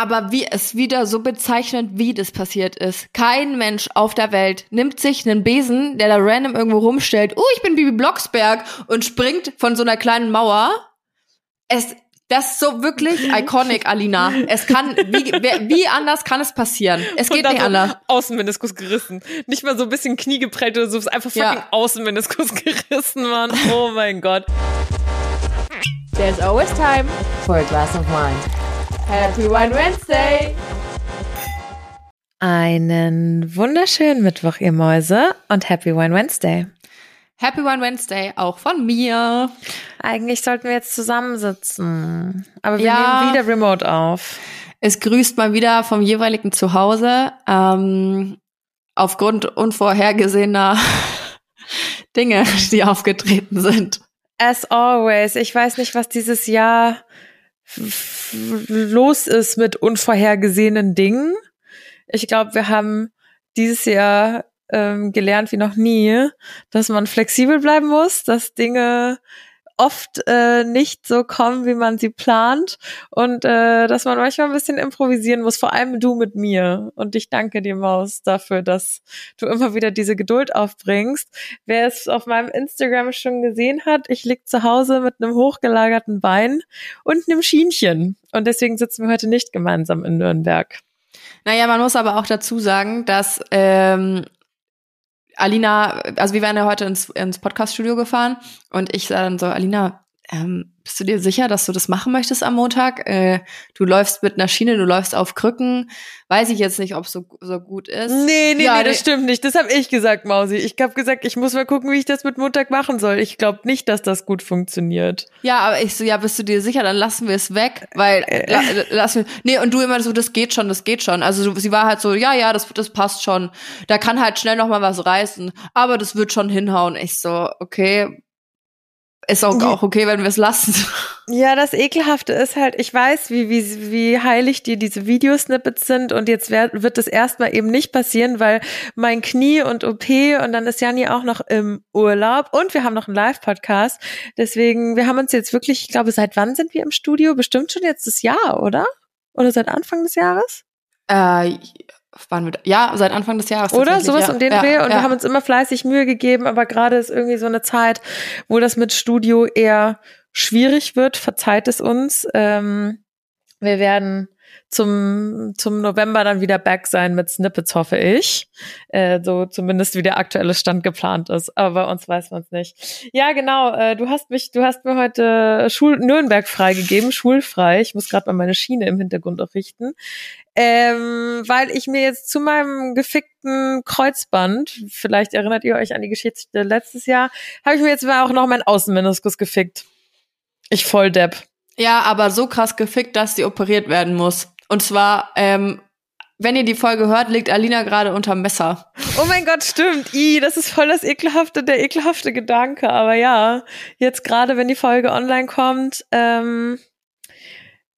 Aber wie es wieder so bezeichnet, wie das passiert ist. Kein Mensch auf der Welt nimmt sich einen Besen, der da random irgendwo rumstellt. Oh, ich bin Bibi Blocksberg und springt von so einer kleinen Mauer. Es, das ist so wirklich iconic, Alina. Es kann, wie, wie anders kann es passieren? Es geht nicht anders. Außenmeniskus gerissen. Nicht mal so ein bisschen Knie geprellt oder so, es ist einfach fucking Ja. Außenmeniskus gerissen, Mann. Oh mein Gott. There's always time for a glass of wine. Happy Wine Wednesday! Einen wunderschönen Mittwoch, ihr Mäuse, und Happy Wine Wednesday. Happy Wine Wednesday auch von mir. Eigentlich sollten wir jetzt zusammensitzen, aber wir Ja. nehmen wieder Remote auf. Es grüßt mal wieder vom jeweiligen Zuhause. Ähm, aufgrund unvorhergesehener Dinge, die aufgetreten sind. As always, ich weiß nicht, was dieses Jahr los ist mit unvorhergesehenen Dingen. Ich glaube, wir haben dieses Jahr ähm, gelernt wie noch nie, dass man flexibel bleiben muss, dass Dinge oft äh, nicht so kommen, wie man sie plant und äh, dass man manchmal ein bisschen improvisieren muss, vor allem du mit mir. Und ich danke dir, Maus, dafür, dass du immer wieder diese Geduld aufbringst. Wer es auf meinem Instagram schon gesehen hat, ich lieg zu Hause mit einem hochgelagerten Bein und einem Schienchen. Und deswegen sitzen wir heute nicht gemeinsam in Nürnberg. Naja, man muss aber auch dazu sagen, dass ähm, Alina, also wir wären ja heute ins, ins Podcaststudio gefahren und ich sah dann so, Alina, ähm, bist du dir sicher, dass du das machen möchtest am Montag? Äh, du läufst mit einer Schiene, du läufst auf Krücken. Weiß ich jetzt nicht, ob es so, so gut ist. Nee, nee, Ja, nee, das nee. stimmt nicht. Das habe ich gesagt, Mausi. Ich habe gesagt, ich muss mal gucken, wie ich das mit Montag machen soll. Ich glaube nicht, dass das gut funktioniert. Ja, aber ich so, ja, bist du dir sicher? Dann lassen wir es weg, weil la, lassen wir, nee, und du immer so, das geht schon, das geht schon. Also sie war halt so, ja, ja, das, das passt schon. Da kann halt schnell noch mal was reißen, aber das wird schon hinhauen. Ich so, okay, ist auch, auch okay, wenn wir es lassen. Ja, das Ekelhafte ist halt, ich weiß, wie, wie, wie heilig dir diese Videosnippets sind und jetzt werd, wird das erstmal eben nicht passieren, weil mein Knie und OP und dann ist Janni auch noch im Urlaub und wir haben noch einen Live-Podcast. Deswegen, wir haben uns jetzt wirklich, ich glaube, seit wann sind wir im Studio? Bestimmt schon jetzt das Jahr, oder? Oder seit Anfang des Jahres? Äh, wir da? Ja, seit Anfang des Jahres. Oder sowas ja. um den ja, Dreh. Und ja. wir haben uns immer fleißig Mühe gegeben, aber gerade ist irgendwie so eine Zeit, wo das mit Studio eher schwierig wird. Verzeiht es uns. Ähm, wir werden zum, zum November dann wieder back sein mit Snippets, hoffe ich. Äh, so zumindest wie der aktuelle Stand geplant ist. Aber bei uns weiß man es nicht. Ja, genau. Äh, du hast mich, du hast mir heute Schul Nürnberg freigegeben, schulfrei. Ich muss gerade mal meine Schiene im Hintergrund auch richten. Ähm, weil ich mir jetzt zu meinem gefickten Kreuzband, vielleicht erinnert ihr euch an die Geschichte letztes Jahr, habe ich mir jetzt mal auch noch meinen Außenmeniskus gefickt. Ich voll Depp. ja, aber so krass gefickt, dass sie operiert werden muss. Und zwar, ähm, wenn ihr die Folge hört, liegt Alina gerade unterm Messer. Oh mein Gott, stimmt. I, das ist voll das ekelhafte, der ekelhafte Gedanke. Aber ja, jetzt gerade, wenn die Folge online kommt, ähm,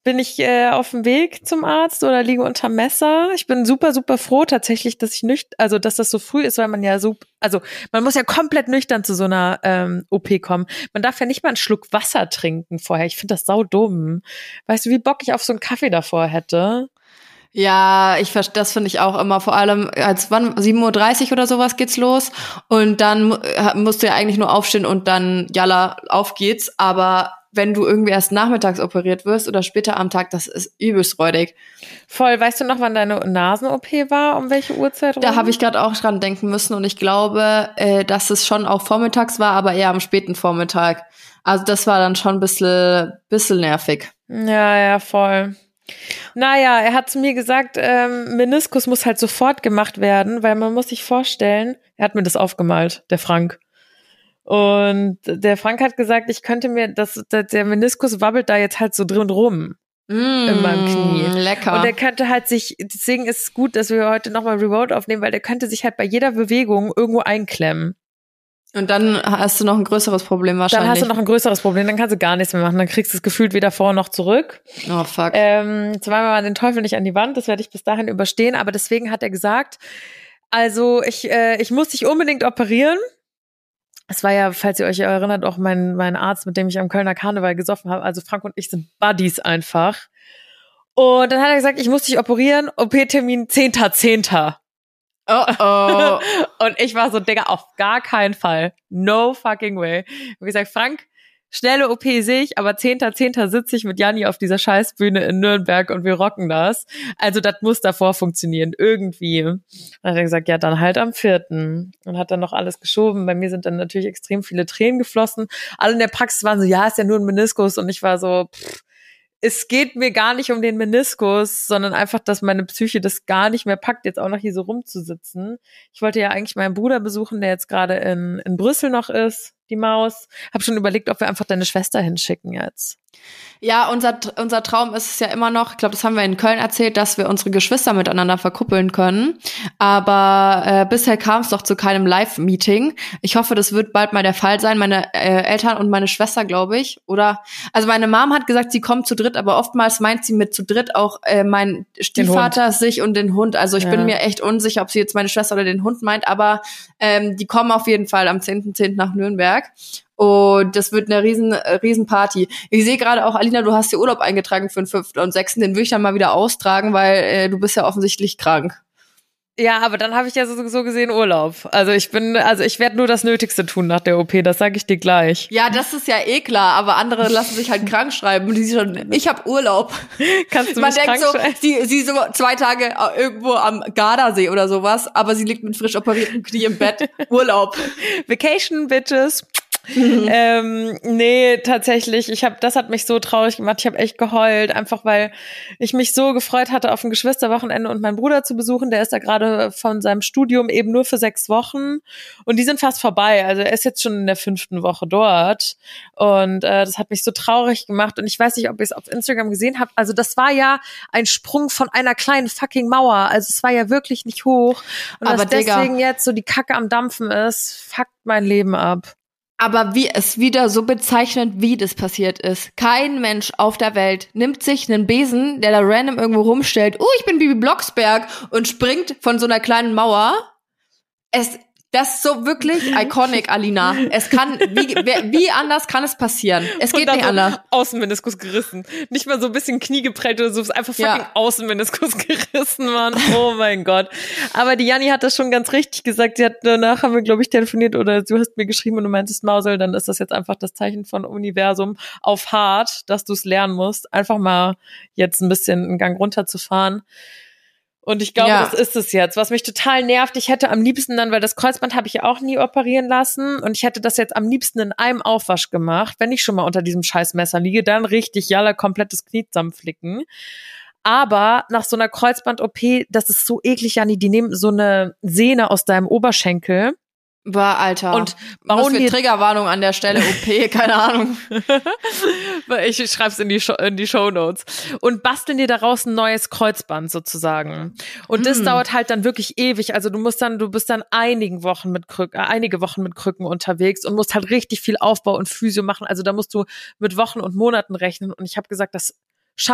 bin ich äh, auf dem Weg zum Arzt oder liege unter Messer. Ich bin super, super froh tatsächlich, dass ich nüchtern, also dass das so früh ist, weil man ja so, also man muss ja komplett nüchtern zu so einer ähm, OP kommen. Man darf ja nicht mal einen Schluck Wasser trinken vorher. Ich finde das sau dumm. Weißt du, wie Bock ich auf so einen Kaffee davor hätte? Ja, ich das finde ich auch immer, vor allem als wann 7.30 Uhr oder sowas geht's los und dann mu- musst du ja eigentlich nur aufstehen und dann jalla, auf geht's, aber wenn du irgendwie erst nachmittags operiert wirst oder später am Tag, das ist übelst räudig. Voll, weißt du noch, wann deine Nasen-OP war? Um welche Uhrzeit? Da rum? habe ich gerade auch dran denken müssen und ich glaube, äh, dass es schon auch vormittags war, aber eher am späten Vormittag. Also das war dann schon ein bisschen, bisschen nervig. Ja, ja, voll. Naja, er hat zu mir gesagt, ähm, Meniskus muss halt sofort gemacht werden, weil man muss sich vorstellen, er hat mir das aufgemalt, der Frank. Und der Frank hat gesagt, ich könnte mir, das, der der Meniskus wabbelt da jetzt halt so drin rum. in meinem Knie. Mm, Lecker. Und der könnte halt sich, deswegen ist es gut, dass wir heute nochmal Remote aufnehmen, weil der könnte sich halt bei jeder Bewegung irgendwo einklemmen. und dann hast du noch ein größeres Problem Dann wahrscheinlich. hast du noch ein größeres Problem, dann kannst du gar nichts mehr machen. Dann kriegst du es gefühlt weder vor noch zurück. oh fuck. Ähm, zweimal mal den Teufel nicht an die Wand, das werde ich bis dahin überstehen, aber deswegen hat er gesagt, also ich, äh, ich muss dich unbedingt operieren. Es war ja, falls ihr euch erinnert, auch mein, mein Arzt, mit dem ich am Kölner Karneval gesoffen habe. Also Frank und ich sind Buddies einfach. Und dann hat er gesagt, ich muss dich operieren, OP-Termin 10.10. Oh oh. Und ich war so, Digga, auf gar keinen Fall. No fucking way. Ich hab gesagt, Frank, schnelle OP sehe ich, aber 10.10. .10. sitze ich mit Janni auf dieser Scheißbühne in Nürnberg und wir rocken das. Also das muss davor funktionieren, irgendwie. Und dann hat er gesagt, ja, dann halt am vierten. Und hat dann noch alles geschoben. Bei mir sind dann natürlich extrem viele Tränen geflossen. Alle in der Praxis waren so, ja, ist ja nur ein Meniskus. Und ich war so, pff, es geht mir gar nicht um den Meniskus, sondern einfach, dass meine Psyche das gar nicht mehr packt, jetzt auch noch hier so rumzusitzen. Ich wollte ja eigentlich meinen Bruder besuchen, der jetzt gerade in, in Brüssel noch ist, die Maus. Hab schon überlegt, ob wir einfach deine Schwester hinschicken jetzt. Ja, unser, unser Traum ist es ja immer noch, ich glaube, das haben wir in Köln erzählt, dass wir unsere Geschwister miteinander verkuppeln können. Aber äh, bisher kam es doch zu keinem Live-Meeting. Ich hoffe, das wird bald mal der Fall sein. Meine äh, Eltern und meine Schwester, glaube ich. Oder also meine Mom hat gesagt, sie kommt zu dritt, aber oftmals meint sie mit zu dritt auch äh, mein Stiefvater, sich und den Hund. Also ich ja. bin mir echt unsicher, ob sie jetzt meine Schwester oder den Hund meint, aber ähm, die kommen auf jeden Fall am 10.10. .10. nach Nürnberg. Und das wird eine riesen, äh, riesen Party. Ich sehe gerade auch, Alina, du hast dir Urlaub eingetragen für den 5. und 6. Den will ich dann mal wieder austragen, weil äh, du bist ja offensichtlich krank. Ja, aber dann habe ich ja so, so gesehen Urlaub. Also ich bin, also ich werde nur das Nötigste tun nach der OP, das sage ich dir gleich. Ja, das ist ja eh klar, aber andere lassen sich halt krank schreiben und die schon, ich habe Urlaub. Kannst du Man denkt so, sie, sie so zwei Tage irgendwo am Gardasee oder sowas, aber sie liegt mit frisch operiertem Knie im Bett. Urlaub. Vacation, Bitches. ähm, nee, tatsächlich. Ich habe, das hat mich so traurig gemacht. Ich habe echt geheult, einfach weil ich mich so gefreut hatte, auf ein Geschwisterwochenende und meinen Bruder zu besuchen. Der ist da gerade von seinem Studium eben nur für sechs Wochen und die sind fast vorbei. Also er ist jetzt schon in der fünften Woche dort und äh, das hat mich so traurig gemacht. Und ich weiß nicht, ob ihr es auf Instagram gesehen habt. Also das war ja ein Sprung von einer kleinen fucking Mauer. Also es war ja wirklich nicht hoch. Und Aber dass Digga. deswegen jetzt so die Kacke am Dampfen ist, fuckt mein Leben ab. Aber wie es wieder so bezeichnet, wie das passiert ist. Kein Mensch auf der Welt nimmt sich einen Besen, der da random irgendwo rumstellt, oh, ich bin Bibi Blocksberg und springt von so einer kleinen Mauer. Es, das ist so wirklich iconic, Alina. Es kann, wie, wie anders kann es passieren? Es geht nicht so anders. Außenmeniskus gerissen. Nicht mal so ein bisschen Knie geprellt oder so, es ist einfach fucking ja. Außenmeniskus gerissen, Mann. Oh mein Gott. Aber die Janni hat das schon ganz richtig gesagt. Sie hat, danach haben wir, glaube ich, telefoniert oder du hast mir geschrieben und du meintest Mausel, dann ist das jetzt einfach das Zeichen von Universum auf hart, dass du es lernen musst. Einfach mal jetzt ein bisschen einen Gang runterzufahren. Und ich glaube, ja. das ist es jetzt. Was mich total nervt, ich hätte am liebsten dann, weil das Kreuzband habe ich ja auch nie operieren lassen und ich hätte das jetzt am liebsten in einem Aufwasch gemacht, wenn ich schon mal unter diesem Scheißmesser liege, dann richtig jalla komplettes Knie zusammenflicken. Aber nach so einer Kreuzband-OP, das ist so eklig, Jani, die nehmen so eine Sehne aus deinem Oberschenkel war Alter. Und bauen die Triggerwarnung an der Stelle OP, keine Ahnung. ich schreib's in die Show, in die Show Notes und basteln dir daraus ein neues Kreuzband sozusagen. Und das hm. dauert halt dann wirklich ewig. Also du musst dann, du bist dann einigen Wochen mit Krücken, äh, einige Wochen mit Krücken unterwegs und musst halt richtig viel Aufbau und Physio machen. Also da musst du mit Wochen und Monaten rechnen. Und ich habe gesagt, das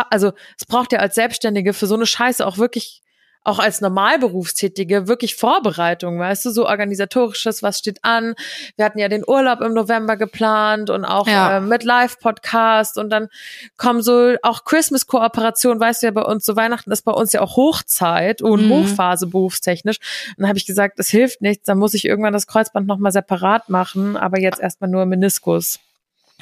also es braucht ja als Selbstständige für so eine Scheiße auch wirklich auch als Normalberufstätige wirklich Vorbereitung, weißt du, so organisatorisches, was steht an. Wir hatten ja den Urlaub im November geplant und auch ja. äh, mit Live-Podcast und dann kommen so auch Christmas-Kooperation, weißt du ja bei uns, so Weihnachten ist bei uns ja auch Hochzeit und mhm. Hochphase berufstechnisch. Und dann habe ich gesagt, es hilft nichts, dann muss ich irgendwann das Kreuzband nochmal separat machen, aber jetzt erstmal nur Meniskus.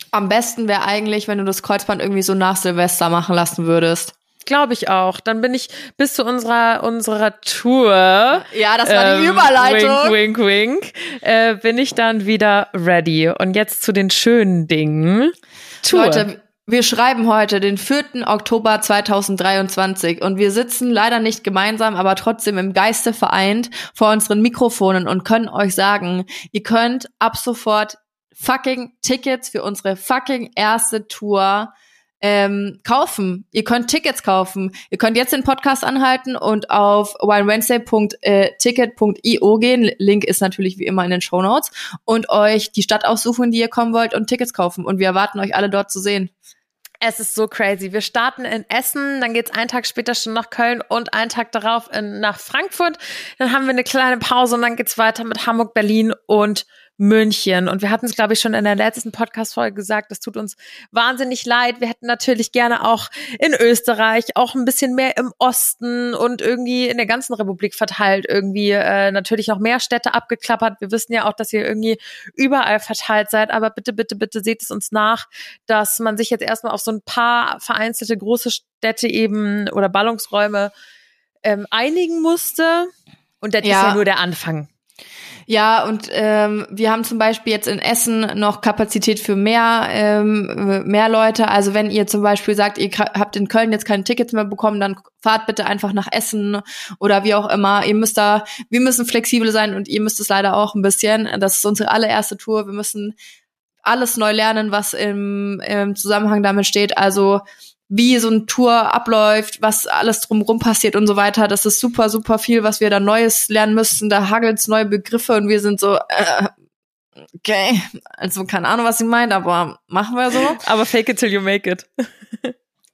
Am besten wäre eigentlich, wenn du das Kreuzband irgendwie so nach Silvester machen lassen würdest. Glaube ich auch. Dann bin ich bis zu unserer unserer Tour. Ja, das war ähm, die Überleitung. Wink, wink, wink. Äh, bin ich dann wieder ready. Und jetzt zu den schönen Dingen. Tour. Leute, wir schreiben heute den 4. Oktober 2023 und wir sitzen leider nicht gemeinsam, aber trotzdem im Geiste vereint vor unseren Mikrofonen und können euch sagen, ihr könnt ab sofort fucking Tickets für unsere fucking erste Tour ähm, kaufen. Ihr könnt Tickets kaufen. Ihr könnt jetzt den Podcast anhalten und auf winewednesday.ticket.io gehen. Link ist natürlich wie immer in den Show Notes und euch die Stadt aussuchen, die ihr kommen wollt und Tickets kaufen. Und wir erwarten euch alle dort zu sehen. Es ist so crazy. Wir starten in Essen, dann geht's einen Tag später schon nach Köln und einen Tag darauf in, nach Frankfurt. Dann haben wir eine kleine Pause und dann geht's weiter mit Hamburg, Berlin und München. Und wir hatten es, glaube ich, schon in der letzten Podcast-Folge gesagt, das tut uns wahnsinnig leid. Wir hätten natürlich gerne auch in Österreich, auch ein bisschen mehr im Osten und irgendwie in der ganzen Republik verteilt, irgendwie äh, natürlich noch mehr Städte abgeklappert. Wir wissen ja auch, dass ihr irgendwie überall verteilt seid, aber bitte, bitte, bitte seht es uns nach, dass man sich jetzt erstmal auf so ein paar vereinzelte große Städte eben oder Ballungsräume ähm, einigen musste. Und das ja. ist ja nur der Anfang. Ja, und ähm, wir haben zum Beispiel jetzt in Essen noch Kapazität für mehr, ähm, mehr Leute. Also wenn ihr zum Beispiel sagt, ihr habt in Köln jetzt keine Tickets mehr bekommen, dann fahrt bitte einfach nach Essen oder wie auch immer. Ihr müsst da, wir müssen flexibel sein und ihr müsst es leider auch ein bisschen. Das ist unsere allererste Tour. Wir müssen alles neu lernen, was im, im Zusammenhang damit steht. Also wie so ein Tour abläuft, was alles drumherum passiert und so weiter. Das ist super, super viel, was wir da Neues lernen müssen. Da hagelt's neue Begriffe und wir sind so, äh, okay, also keine Ahnung, was sie meint, aber machen wir so. Aber fake it till you make it.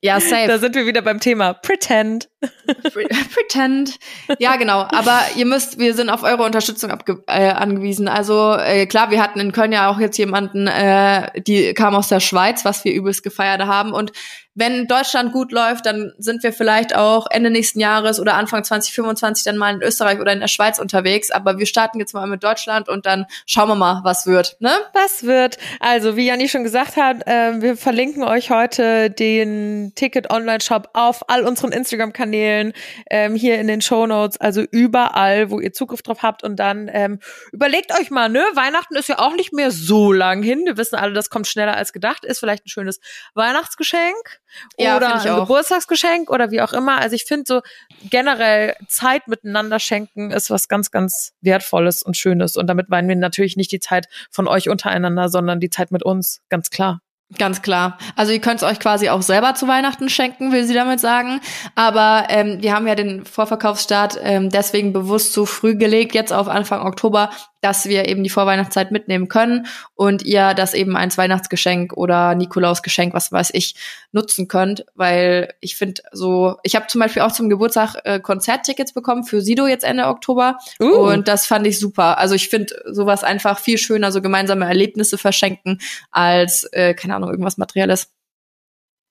Ja, safe. Da sind wir wieder beim Thema Pretend. Pretend. Ja, genau. Aber ihr müsst, wir sind auf eure Unterstützung äh, angewiesen. Also äh, klar, wir hatten in Köln ja auch jetzt jemanden, äh, die kam aus der Schweiz, was wir übelst gefeiert haben. Und wenn Deutschland gut läuft, dann sind wir vielleicht auch Ende nächsten Jahres oder Anfang 2025 dann mal in Österreich oder in der Schweiz unterwegs. Aber wir starten jetzt mal mit Deutschland und dann schauen wir mal, was wird. Ne? Was wird? Also, wie Janni schon gesagt hat, äh, wir verlinken euch heute den Ticket-Online-Shop auf all unseren Instagram-Kanälen, ähm, hier in den Show Notes, also überall, wo ihr Zugriff drauf habt. Und dann ähm, überlegt euch mal, ne? Weihnachten ist ja auch nicht mehr so lang hin. Wir wissen alle, das kommt schneller als gedacht. Ist vielleicht ein schönes Weihnachtsgeschenk ja, oder ein Geburtstagsgeschenk oder wie auch immer. Also ich finde so generell Zeit miteinander schenken ist was ganz, ganz Wertvolles und Schönes. Und damit meinen wir natürlich nicht die Zeit von euch untereinander, sondern die Zeit mit uns, ganz klar. Ganz klar. Also ihr könnt es euch quasi auch selber zu Weihnachten schenken, will sie damit sagen. Aber ähm, wir haben ja den Vorverkaufsstart ähm, deswegen bewusst so früh gelegt, jetzt auf Anfang Oktober, dass wir eben die Vorweihnachtszeit mitnehmen können und ihr das eben als Weihnachtsgeschenk oder Nikolausgeschenk, was weiß ich, nutzen könnt. Weil ich finde so, ich habe zum Beispiel auch zum Geburtstag äh, Konzerttickets bekommen für Sido jetzt Ende Oktober. Uh. Und das fand ich super. Also ich finde sowas einfach viel schöner, so gemeinsame Erlebnisse verschenken, als, äh, keine Ahnung, irgendwas Materielles.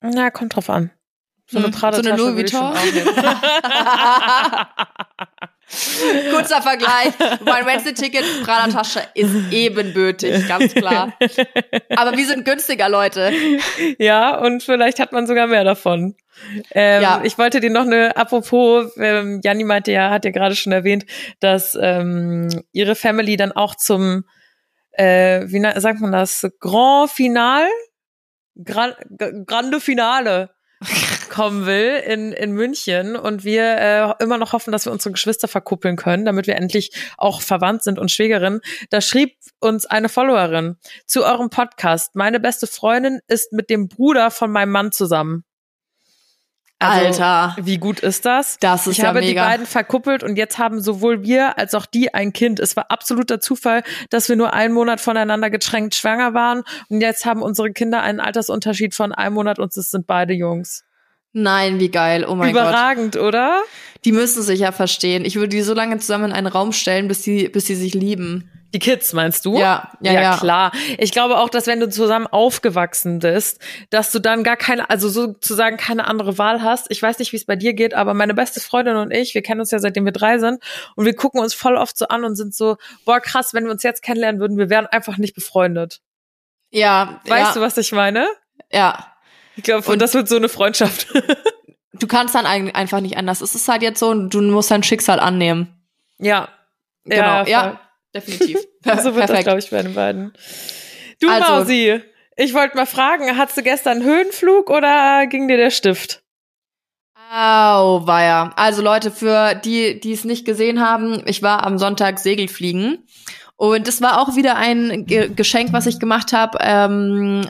Na, kommt drauf an. So eine hm, so eine Louis Vuitton. Kurzer Vergleich. Mein Wednesday-Ticket, Prada-Tasche ist ebenbürtig, ganz klar. Aber wir sind günstiger, Leute. Ja, und vielleicht hat man sogar mehr davon. Ähm, ja. Ich wollte dir noch eine, apropos, ähm, Janni meinte ja, hat ja gerade schon erwähnt, dass ähm, ihre Family dann auch zum, äh, wie sagt man das, Grand Final? Gran Grande Finale kommen will in, in München und wir äh, immer noch hoffen, dass wir unsere Geschwister verkuppeln können, damit wir endlich auch verwandt sind und Schwägerin. Da schrieb uns eine Followerin zu eurem Podcast. Meine beste Freundin ist mit dem Bruder von meinem Mann zusammen. Also, Alter. Wie gut ist das? Das ist ich ja habe mega. die beiden verkuppelt und jetzt haben sowohl wir als auch die ein Kind. Es war absoluter Zufall, dass wir nur einen Monat voneinander getränkt schwanger waren und jetzt haben unsere Kinder einen Altersunterschied von einem Monat und es sind beide Jungs. Nein, wie geil. Oh mein Überragend, Gott. oder? Die müssen sich ja verstehen. Ich würde die so lange zusammen in einen Raum stellen, bis sie, bis sie sich lieben. Die Kids meinst du? Ja, ja, ja, ja, klar. Ich glaube auch, dass wenn du zusammen aufgewachsen bist, dass du dann gar keine, also sozusagen keine andere Wahl hast. Ich weiß nicht, wie es bei dir geht, aber meine beste Freundin und ich, wir kennen uns ja seitdem wir drei sind und wir gucken uns voll oft so an und sind so, boah, krass, wenn wir uns jetzt kennenlernen würden, wir wären einfach nicht befreundet. Ja. Weißt ja. du, was ich meine? Ja. Ich glaube, und das wird so eine Freundschaft. du kannst dann einfach nicht anders. Es ist halt jetzt so, du musst dein Schicksal annehmen. Ja. Genau. Ja, ja definitiv. so wird das, glaube ich, bei den beiden. Du, also, Mausi, ich wollte mal fragen, hattest du gestern einen Höhenflug oder ging dir der Stift? Au, war ja. Also Leute, für die, die es nicht gesehen haben, ich war am Sonntag Segelfliegen. Und es war auch wieder ein Ge Geschenk, was ich gemacht habe. Ähm,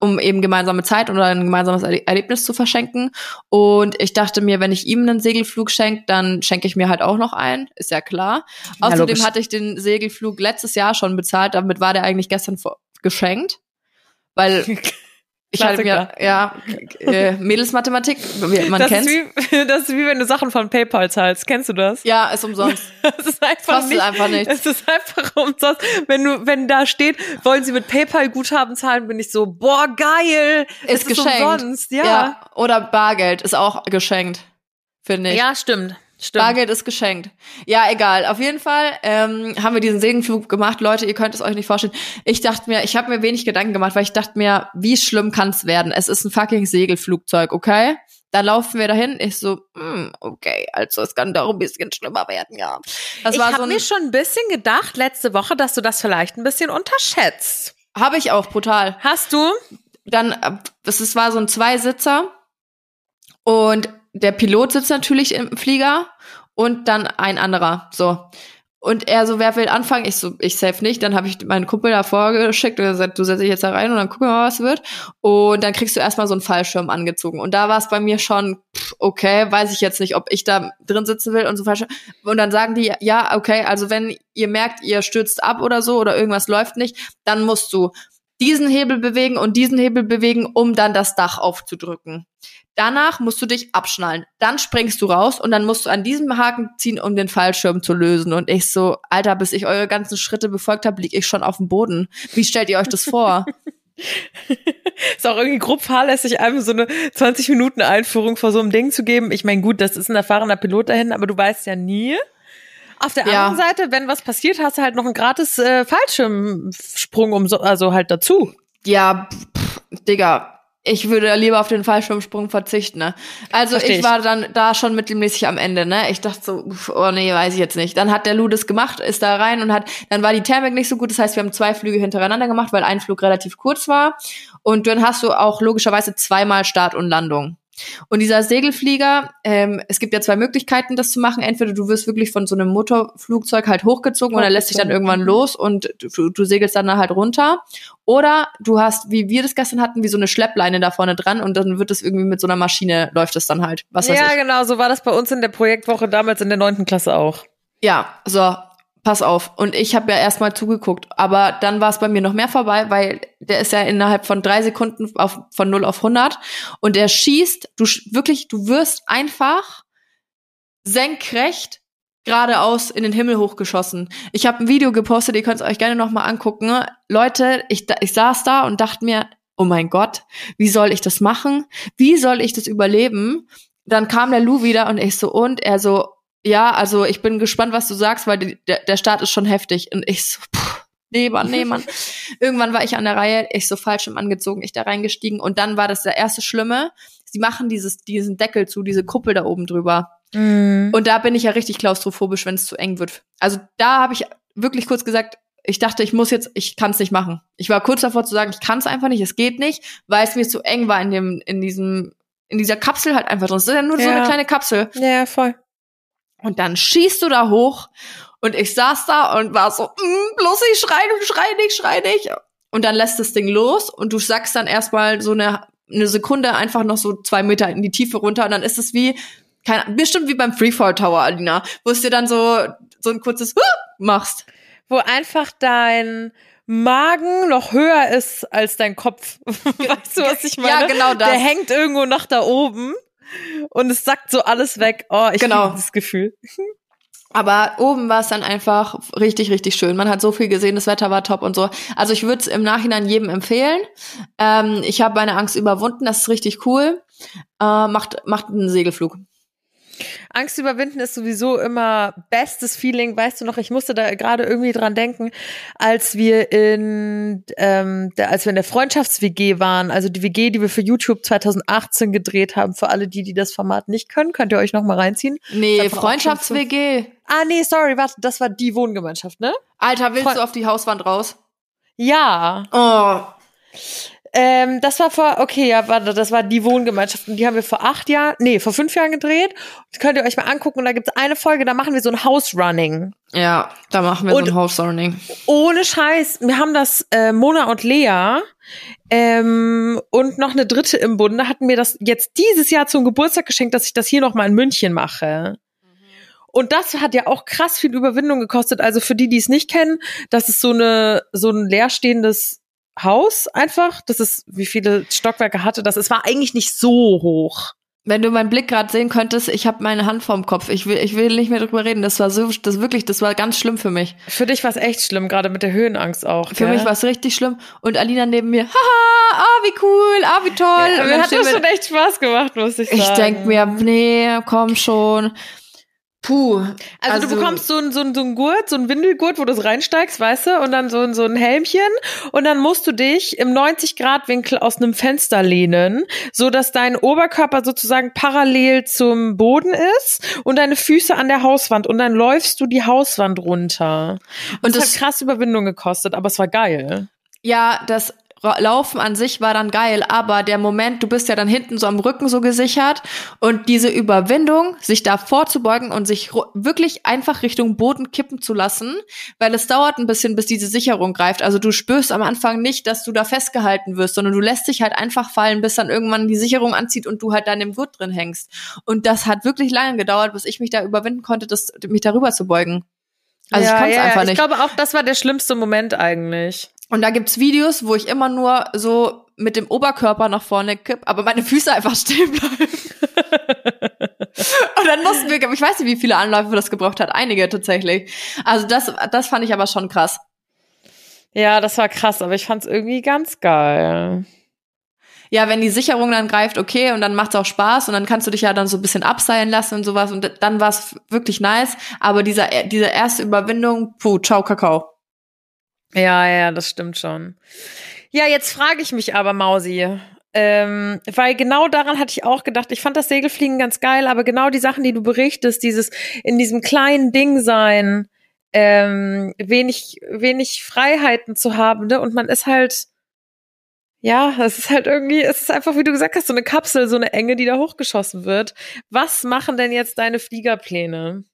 um eben gemeinsame Zeit oder ein gemeinsames Erlebnis zu verschenken. Und ich dachte mir, wenn ich ihm einen Segelflug schenke, dann schenke ich mir halt auch noch einen, ist ja klar. Ja, Außerdem logisch. hatte ich den Segelflug letztes Jahr schon bezahlt, damit war der eigentlich gestern geschenkt. Weil Ich hatte mir, ja, äh, Mädelsmathematik, man das kennt's. Ist wie, das ist wie wenn du Sachen von PayPal zahlst. Kennst du das? Ja, ist umsonst. Das ist einfach Kostet nicht, einfach nichts. Es ist einfach umsonst. Wenn du, wenn da steht, wollen Sie mit PayPal Guthaben zahlen, bin ich so, boah, geil. Es Ist geschenkt. umsonst, ja. Oder Bargeld ist auch geschenkt, finde ich. Ja, stimmt. Stimmt. Bargeld ist geschenkt. Ja, egal. Auf jeden Fall ähm, haben wir diesen Segenflug gemacht. Leute, ihr könnt es euch nicht vorstellen. Ich dachte mir, ich habe mir wenig Gedanken gemacht, weil ich dachte mir, wie schlimm kann es werden? Es ist ein fucking Segelflugzeug, okay? Da laufen wir dahin. Ich so, hm, okay, also es kann doch ein bisschen schlimmer werden, ja. Das ich war so habe ein, mir schon ein bisschen gedacht letzte Woche, dass du das vielleicht ein bisschen unterschätzt. habe ich auch brutal. Hast du? dann, äh, das ist, war so ein Zweisitzer und der Pilot sitzt natürlich im Flieger und dann ein anderer, so. Und er so, wer will anfangen? Ich so, ich safe nicht. Dann habe ich meinen Kumpel da vorgeschickt und gesagt, du setz dich jetzt da rein und dann gucken wir mal, was wird. Und dann kriegst du erstmal so einen Fallschirm angezogen. Und da war es bei mir schon, pff, okay, weiß ich jetzt nicht, ob ich da drin sitzen will und so Fallschirm. Und dann sagen die, ja, okay, also wenn ihr merkt, ihr stürzt ab oder so oder irgendwas läuft nicht, dann musst du diesen Hebel bewegen und diesen Hebel bewegen, um dann das Dach aufzudrücken. Danach musst du dich abschnallen. Dann springst du raus und dann musst du an diesem Haken ziehen, um den Fallschirm zu lösen. Und ich so, Alter, bis ich eure ganzen Schritte befolgt habe, lieg ich schon auf dem Boden. Wie stellt ihr euch das vor? Ist auch irgendwie grob fahrlässig, einem so eine 20 Minuten Einführung vor so einem Ding zu geben. Ich meine, gut, das ist ein erfahrener Pilot dahin, aber du weißt ja nie. Auf der Ja. anderen Seite, wenn was passiert, hast du halt noch einen gratis äh, Fallschirmsprung um so, also halt dazu. ja, pff, Digga. Ich würde lieber auf den Fallschirmsprung verzichten, ne? Also Versteh ich war dann da schon mittelmäßig am Ende, ne? Ich dachte so, uff, oh nee, weiß ich jetzt nicht. Dann hat der Lou das gemacht, ist da rein und hat, dann war die Thermik nicht so gut. Das heißt, wir haben zwei Flüge hintereinander gemacht, weil ein Flug relativ kurz war. Und dann hast du auch logischerweise zweimal Start und Landung. Und dieser Segelflieger, ähm, es gibt ja zwei Möglichkeiten, das zu machen. Entweder du wirst wirklich von so einem Motorflugzeug halt hochgezogen und er lässt dich dann irgendwann mhm. los und du, du segelst dann halt runter. Oder du hast, wie wir das gestern hatten, wie so eine Schleppleine da vorne dran und dann wird es irgendwie mit so einer Maschine, läuft es dann halt. Was weiß ja, ich. genau, so war das bei uns in der Projektwoche damals in der neunten Klasse auch. Ja, so, pass auf. Und ich habe ja erstmal zugeguckt, aber dann war es bei mir noch mehr vorbei, weil der ist ja innerhalb von drei Sekunden auf, von 0 auf 100 und der schießt, du wirklich, du wirst einfach senkrecht geradeaus in den Himmel hochgeschossen. Ich habe ein Video gepostet, ihr könnt es euch gerne noch mal angucken. Leute, ich, ich saß da und dachte mir, oh mein Gott, wie soll ich das machen? Wie soll ich das überleben? Dann kam der Lou wieder und ich so, und? Er so, ja, also ich bin gespannt, was du sagst, weil die, der, der Start ist schon heftig. Und ich so, pff, nee, Mann, nee, Mann. Irgendwann war ich an der Reihe, ich so Fallschirm angezogen, ich da reingestiegen und dann war das der erste Schlimme. Sie machen dieses, diesen Deckel zu, diese Kuppel da oben drüber. Mhm. Und da bin ich ja richtig klaustrophobisch, wenn es zu eng wird. Also da habe ich wirklich kurz gesagt, ich dachte, ich muss jetzt, ich kann es nicht machen. Ich war kurz davor zu sagen, ich kann es einfach nicht, es geht nicht, weil es mir zu eng war in dem, in diesem, in dieser Kapsel halt einfach drin. Es ist ja nur so Ja. eine kleine Kapsel. Ja, voll. Und dann schießt du da hoch und ich saß da und war so, mm, bloß nicht schreien, schrei nicht, schrei nicht. Und dann lässt das Ding los und du sagst dann erstmal so eine, eine Sekunde einfach noch so zwei Meter in die Tiefe runter und dann ist es wie, kein, bestimmt wie beim Freefall Tower, Alina, wo es dir dann so, so ein kurzes Huh! machst. Wo einfach dein Magen noch höher ist als dein Kopf. weißt du, was ich meine? Ja, genau das. Der hängt irgendwo noch da oben und es sackt so alles weg. Oh, ich Genau. dieses Gefühl. Aber oben war es dann einfach richtig, richtig schön. Man hat so viel gesehen, das Wetter war top und so. Also ich würde es im Nachhinein jedem empfehlen. Ähm, ich habe meine Angst überwunden, das ist richtig cool. Äh, macht, macht einen Segelflug. Angst überwinden ist sowieso immer bestes Feeling. Weißt du noch, ich musste da gerade irgendwie dran denken, als wir in, ähm, der, als wir in der Freundschafts-WG waren, also die WG, die wir für YouTube 2018 gedreht haben. Für alle die, die das Format nicht können, könnt ihr euch noch mal reinziehen. Nee, Freundschafts-WG. Ah, nee, sorry, warte, das war die Wohngemeinschaft, ne? Alter, willst Freund- du auf die Hauswand raus? Ja. Oh, Ähm, das war vor, okay, ja, warte, das war die Wohngemeinschaft und die haben wir vor acht Jahren, nee, vor fünf Jahren gedreht. Das könnt ihr euch mal angucken und da gibt's eine Folge, da machen wir so ein House-Running. ja, da machen wir Und- so ein House-Learning. Ohne Scheiß, wir haben das äh, Mona und Lea ähm, und noch eine dritte im Bunde hatten mir das jetzt dieses Jahr zum Geburtstag geschenkt, dass ich das hier noch mal in München mache. Und das hat ja auch krass viel Überwindung gekostet. Also für die, die es nicht kennen, das ist so eine so ein leerstehendes Haus einfach. Das ist, wie viele Stockwerke hatte das? Es war eigentlich nicht so hoch. Wenn du meinen Blick gerade sehen könntest, ich habe meine Hand vorm Kopf. Ich will, ich will nicht mehr drüber reden. Das war so, das wirklich, das war ganz schlimm für mich. Für dich war es echt schlimm, gerade mit der Höhenangst auch. Für gell? mich war es richtig schlimm. Und Alina neben mir, haha, ah, wie cool, ah, wie toll. Ja, mir hat das schon echt Spaß gemacht, muss ich sagen. ich denk mir, nee, komm schon. Puh. Also, du bekommst so einen so einen- so einen Gurt, so einen Windelgurt, wo du es reinsteigst, weißt du, und dann so, ein- so ein Helmchen und dann musst du dich im 90-Grad-Winkel aus einem Fenster lehnen, so dass dein Oberkörper sozusagen parallel zum Boden ist und deine Füße an der Hauswand und dann läufst du die Hauswand runter. Und das, das- hat krass Überwindung gekostet, aber es war geil. Ja, das Laufen an sich war dann geil, aber der Moment, du bist ja dann hinten so am Rücken so gesichert und diese Überwindung, sich da vorzubeugen und sich wirklich einfach Richtung Boden kippen zu lassen, weil es dauert ein bisschen, bis diese Sicherung greift. Also du spürst am Anfang nicht, dass du da festgehalten wirst, sondern du lässt dich halt einfach fallen, bis dann irgendwann die Sicherung anzieht und du halt dann im Gurt drin hängst. Und das hat wirklich lange gedauert, bis ich mich da überwinden konnte, das, mich darüber zu beugen. Also ich konnte es einfach nicht. Ich glaube auch, das war der schlimmste Moment eigentlich. Und da gibt's Videos, wo ich immer nur so mit dem Oberkörper nach vorne kipp, aber meine Füße einfach stehen bleiben. Und dann mussten wir, ich weiß nicht, wie viele Anläufe das gebraucht hat, einige tatsächlich. Also das, das fand ich aber schon krass. Ja, das war krass, aber ich fand's irgendwie ganz geil. Ja, wenn die Sicherung dann greift, okay, und dann macht's auch Spaß und dann kannst du dich ja dann so ein bisschen abseilen lassen und sowas und dann war's wirklich nice. Aber dieser, diese erste Überwindung, puh, ciao, Kakao. Ja, ja, das stimmt schon. Ja, jetzt frage ich mich aber, Mausi, ähm, weil genau daran hatte ich auch gedacht, ich fand das Segelfliegen ganz geil, aber genau die Sachen, die du berichtest, dieses in diesem kleinen Ding sein, ähm, wenig, wenig Freiheiten zu haben, ne? Und man ist halt, ja, es ist halt irgendwie, es ist einfach, wie du gesagt hast, so eine Kapsel, so eine Enge, die da hochgeschossen wird. Was machen denn jetzt deine Fliegerpläne?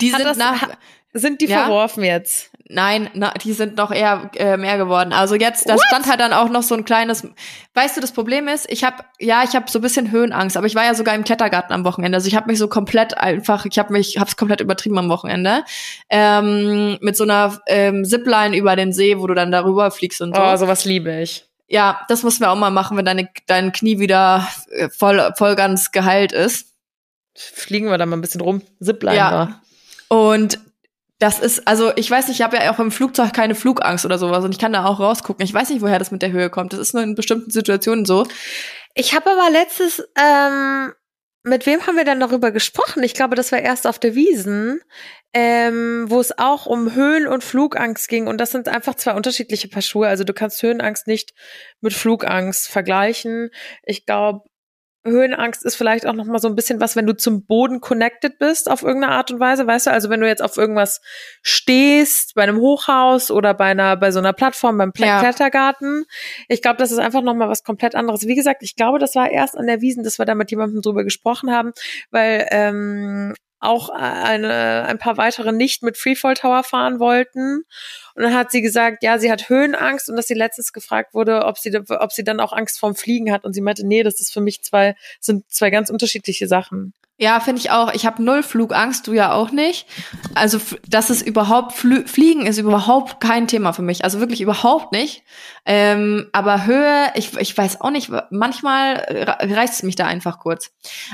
Die Hat sind das- nach, Sind die Ja. verworfen jetzt? Nein, na, die sind noch eher äh, mehr geworden. Also jetzt, da stand halt dann auch noch so ein kleines. Weißt du, das Problem ist, ich habe ja, ich habe so ein bisschen Höhenangst, aber ich war ja sogar im Klettergarten am Wochenende. Also ich habe mich so komplett einfach, ich habe mich, hab's komplett übertrieben am Wochenende ähm, mit so einer ähm, Zipline über den See, wo du dann darüber fliegst und so. Oh, sowas liebe ich. Ja, das müssen wir auch mal machen, wenn deine dein Knie wieder äh, voll voll ganz geheilt ist. Fliegen wir da mal ein bisschen rum. Zipline Ja. war. Und das ist, also ich weiß nicht, ich habe ja auch im Flugzeug keine Flugangst oder sowas und ich kann da auch rausgucken. Ich weiß nicht, woher das mit der Höhe kommt. Das ist nur in bestimmten Situationen so. Ich habe aber letztes, ähm, mit wem haben wir dann darüber gesprochen? Ich glaube, das war erst auf der Wiesen, ähm, wo es auch um Höhen- und Flugangst ging. Und das sind einfach zwei unterschiedliche Paar Schuhe. Also du kannst Höhenangst nicht mit Flugangst vergleichen. Ich glaube, Höhenangst ist vielleicht auch noch mal so ein bisschen was, wenn du zum Boden connected bist auf irgendeine Art und Weise, weißt du? Also wenn du jetzt auf irgendwas stehst, bei einem Hochhaus oder bei einer bei so einer Plattform beim Ja. Klettergarten, ich glaube, das ist einfach noch mal was komplett anderes. Wie gesagt, ich glaube, das war erst an der Wiesen, dass wir da mit jemandem drüber gesprochen haben, weil ähm, auch eine, ein paar weitere nicht mit Freefall Tower fahren wollten. Und dann hat sie gesagt, ja, sie hat Höhenangst und dass sie letztens gefragt wurde, ob sie, ob sie dann auch Angst vorm Fliegen hat. Und sie meinte, nee, das ist für mich zwei, sind zwei ganz unterschiedliche Sachen. Ja, finde ich auch. Ich habe null Flugangst, du ja auch nicht. Also f- das ist überhaupt Flü Fliegen ist überhaupt kein Thema für mich. Also wirklich überhaupt nicht. Ähm, aber Höhe, ich, ich weiß auch nicht. Manchmal reißt es mich da einfach kurz.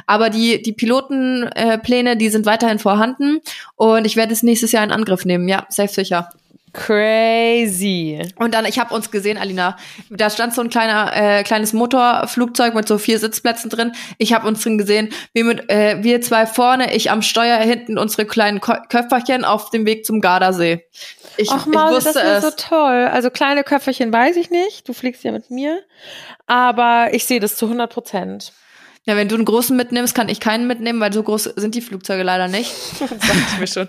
Aber die die Pilotenpläne, äh, die sind weiterhin vorhanden und ich werde es nächstes Jahr in Angriff nehmen. Ja, safe sicher. Crazy. Und dann, ich habe uns gesehen, Alina, da stand so ein kleiner, äh, kleines Motorflugzeug mit so vier Sitzplätzen drin. Ich habe uns drin gesehen, wir, mit, äh, wir zwei vorne, ich am Steuer, hinten unsere kleinen Ko Köfferchen auf dem Weg zum Gardasee. Ich, Ach ich Maus, wusste das es. so toll. Also kleine Köpferchen weiß ich nicht. Du fliegst ja mit mir. Aber ich sehe das zu 100 Prozent. Ja, wenn du einen großen mitnimmst, kann ich keinen mitnehmen, weil so groß sind die Flugzeuge leider nicht. Das dachte ich mir schon.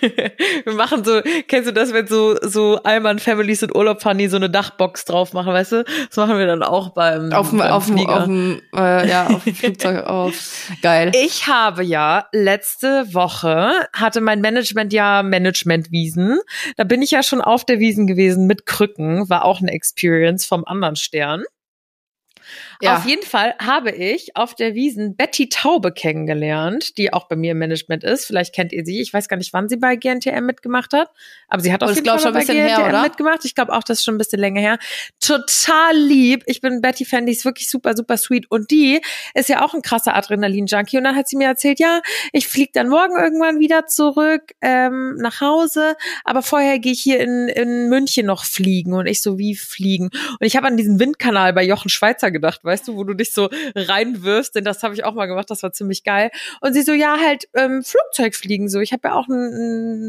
Wir machen so, kennst du das, wenn so, so Allmann Families in Urlaub fahren, die so eine Dachbox drauf machen, weißt du? Das machen wir dann auch beim, Auf dem, beim auf dem, Flieger. auf dem, äh, ja, auf dem Flugzeug auf. Geil. Ich habe ja letzte Woche hatte mein Management ja Managementwiesen. Da bin ich ja schon auf der Wiesen gewesen mit Krücken, war auch eine Experience vom anderen Stern. Ja. Auf jeden Fall habe ich auf der Wiesen Betty Taube kennengelernt, die auch bei mir im Management ist. Vielleicht kennt ihr sie. Ich weiß gar nicht, wann sie bei GNTM mitgemacht hat, aber sie hat auf Das jeden Fall schon bei ein bisschen her, GNTM oder? mitgemacht. Ich glaube auch, das ist schon ein bisschen länger her. Total lieb. Ich bin Betty Fan, die ist wirklich super, super sweet. Und die ist ja auch ein krasser Adrenalin-Junkie. Und dann hat sie mir erzählt, ja, ich fliege dann morgen irgendwann wieder zurück ähm, nach Hause, aber vorher gehe ich hier in, in München noch fliegen. Und ich so, wie fliegen? Und ich habe an diesen Windkanal bei Jochen Schweizer gedacht, weißt du, wo du dich so reinwirfst, denn das habe ich auch mal gemacht, das war ziemlich geil. Und sie so, ja, halt ähm, Flugzeug fliegen so. Ich habe ja auch einen,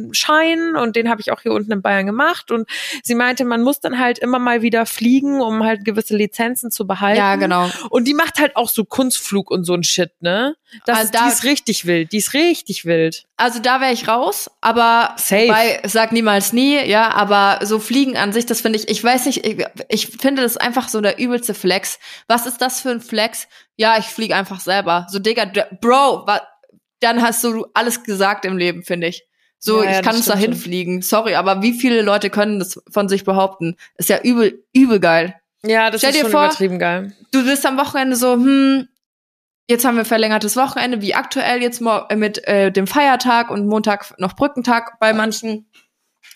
einen Schein und den habe ich auch hier unten in Bayern gemacht. Und sie meinte, man muss dann halt immer mal wieder fliegen, um halt gewisse Lizenzen zu behalten. Ja, genau. Und die macht halt auch so Kunstflug und so ein Shit, ne? Das, Also da- die ist richtig wild. Die ist richtig wild. Also da wäre ich raus, aber Safe. bei sag niemals nie, ja, aber so Fliegen an sich, das finde ich, ich weiß nicht, ich, ich finde das einfach so der übelste Flex. Was ist das für ein Flex? Ja, ich fliege einfach selber. So, Digga, Bro, dann hast du alles gesagt im Leben, finde ich. So, Ja, ja, ich kann es da stimmt schon. hinfliegen. Sorry, aber wie viele Leute können das von sich behaupten? Ist ja übel, übel geil. Ja, das Stell ist dir schon vor- übertrieben geil. du bist am Wochenende so, hm, jetzt haben wir verlängertes Wochenende, wie aktuell jetzt mit äh, dem Feiertag und Montag noch Brückentag bei manchen.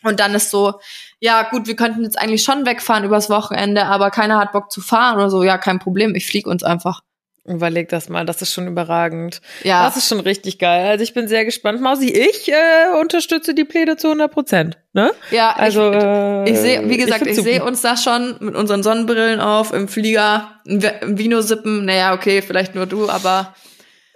Und dann ist so, ja gut, wir könnten jetzt eigentlich schon wegfahren übers Wochenende, aber keiner hat Bock zu fahren oder so. Ja, kein Problem, ich flieg uns einfach. Überleg das mal, das ist schon überragend. Ja, Das ist schon richtig geil. Also ich bin sehr gespannt. Mausi, ich äh, unterstütze die Pläne zu 100 Prozent. Ne? ja, Also ich, äh, ich sehe, wie gesagt, ich, find's sehe uns da schon mit unseren Sonnenbrillen auf im Flieger, ein Vino sippen. Naja, okay, vielleicht nur du, aber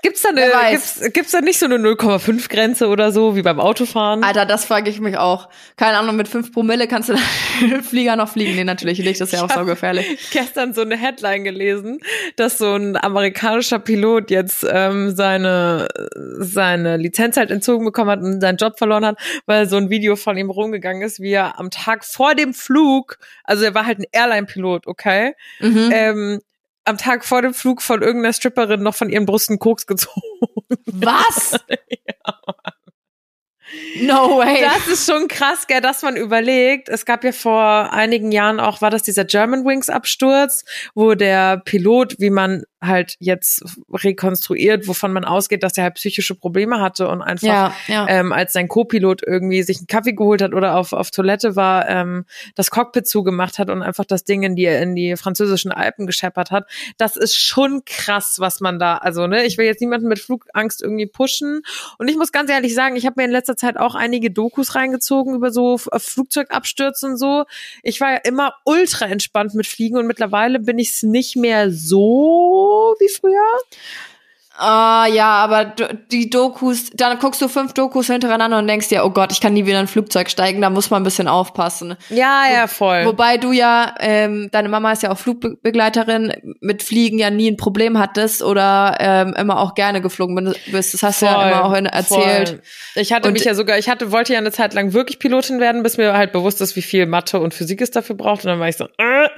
Gibt's da eine, gibt's, gibt's da nicht so eine 0,5 Grenze oder so wie beim Autofahren? Alter, das frage ich mich auch. Keine Ahnung, mit fünf Promille kannst du den Flieger noch fliegen. Nee, natürlich nicht, das ist ja auch Ich hab- saugefährlich. gestern so eine Headline gelesen, dass so ein amerikanischer Pilot jetzt ähm, seine seine Lizenz halt entzogen bekommen hat und seinen Job verloren hat, weil so ein Video von ihm rumgegangen ist, wie er am Tag vor dem Flug, also er war halt ein Airline-Pilot, okay, Mhm. ähm, am Tag vor dem Flug von irgendeiner Stripperin noch von ihren Brüsten Koks gezogen. Was? No way. Das ist schon krass, gell, dass man überlegt. Es gab ja vor einigen Jahren auch, war das dieser German Wings Absturz, wo der Pilot, wie man halt jetzt rekonstruiert, wovon man ausgeht, dass er halt psychische Probleme hatte und einfach ja, ja. ähm, als sein Co-Pilot irgendwie sich einen Kaffee geholt hat oder auf, auf Toilette war, ähm, das Cockpit zugemacht hat und einfach das Ding in die, in die französischen Alpen gescheppert hat. Das ist schon krass, was man da, also, ne, ich will jetzt niemanden mit Flugangst irgendwie pushen. Und ich muss ganz ehrlich sagen, ich habe mir in letzter Zeit auch einige Dokus reingezogen über so Flugzeugabstürze und so. Ich war ja immer ultra entspannt mit Fliegen und mittlerweile bin ich es nicht mehr so wie früher. Ah, ja, aber die Dokus, dann guckst du fünf Dokus hintereinander und denkst dir, oh Gott, ich kann nie wieder in ein Flugzeug steigen, da muss man ein bisschen aufpassen. Ja, ja, voll. Wobei du ja, ähm, deine Mama ist ja auch Flugbegleiterin, mit Fliegen ja nie ein Problem hattest oder ähm, immer auch gerne geflogen bist. Das hast du ja Voll, immer auch erzählt. voll. Ich hatte Und- mich ja sogar, ich hatte, wollte ja eine Zeit lang wirklich Pilotin werden, bis mir halt bewusst ist, wie viel Mathe und Physik es dafür braucht. Und dann war ich so, äh.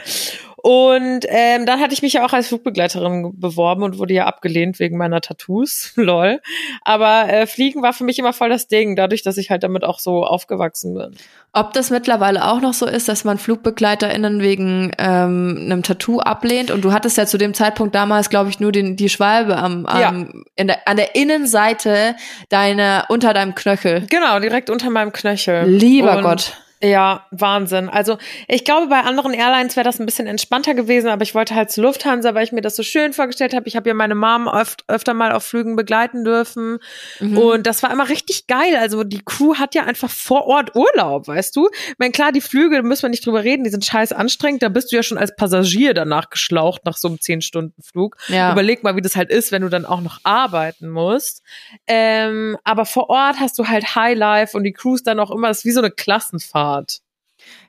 Und ähm, dann hatte ich mich ja auch als Flugbegleiterin beworben und wurde ja abgelehnt wegen meiner Tattoos. Lol. Aber äh, Fliegen war für mich immer voll das Ding, dadurch, dass ich halt damit auch so aufgewachsen bin. Ob das mittlerweile auch noch so ist, dass man FlugbegleiterInnen wegen ähm, einem Tattoo ablehnt und du hattest ja zu dem Zeitpunkt damals, glaube ich, nur den, die Schwalbe am, am in der, an der Innenseite deiner, unter deinem Knöchel. Genau, direkt unter meinem Knöchel. Lieber Und- Gott. Ja, Wahnsinn. Also ich glaube, bei anderen Airlines wäre das ein bisschen entspannter gewesen, aber ich wollte halt zu Lufthansa, weil ich mir das so schön vorgestellt habe. Ich habe ja meine Mom öft, öfter mal auf Flügen begleiten dürfen Mhm. und das war immer richtig geil. Also die Crew hat ja einfach vor Ort Urlaub, weißt du? Ich meine, klar, die Flüge, da müssen wir nicht drüber reden, die sind scheiß anstrengend. Da bist du ja schon als Passagier danach geschlaucht nach so einem 10-Stunden-Flug. Ja. Überleg mal, wie das halt ist, wenn du dann auch noch arbeiten musst. Ähm, aber vor Ort hast du halt Highlife und die Crews dann auch immer, das ist wie so eine Klassenfahrt.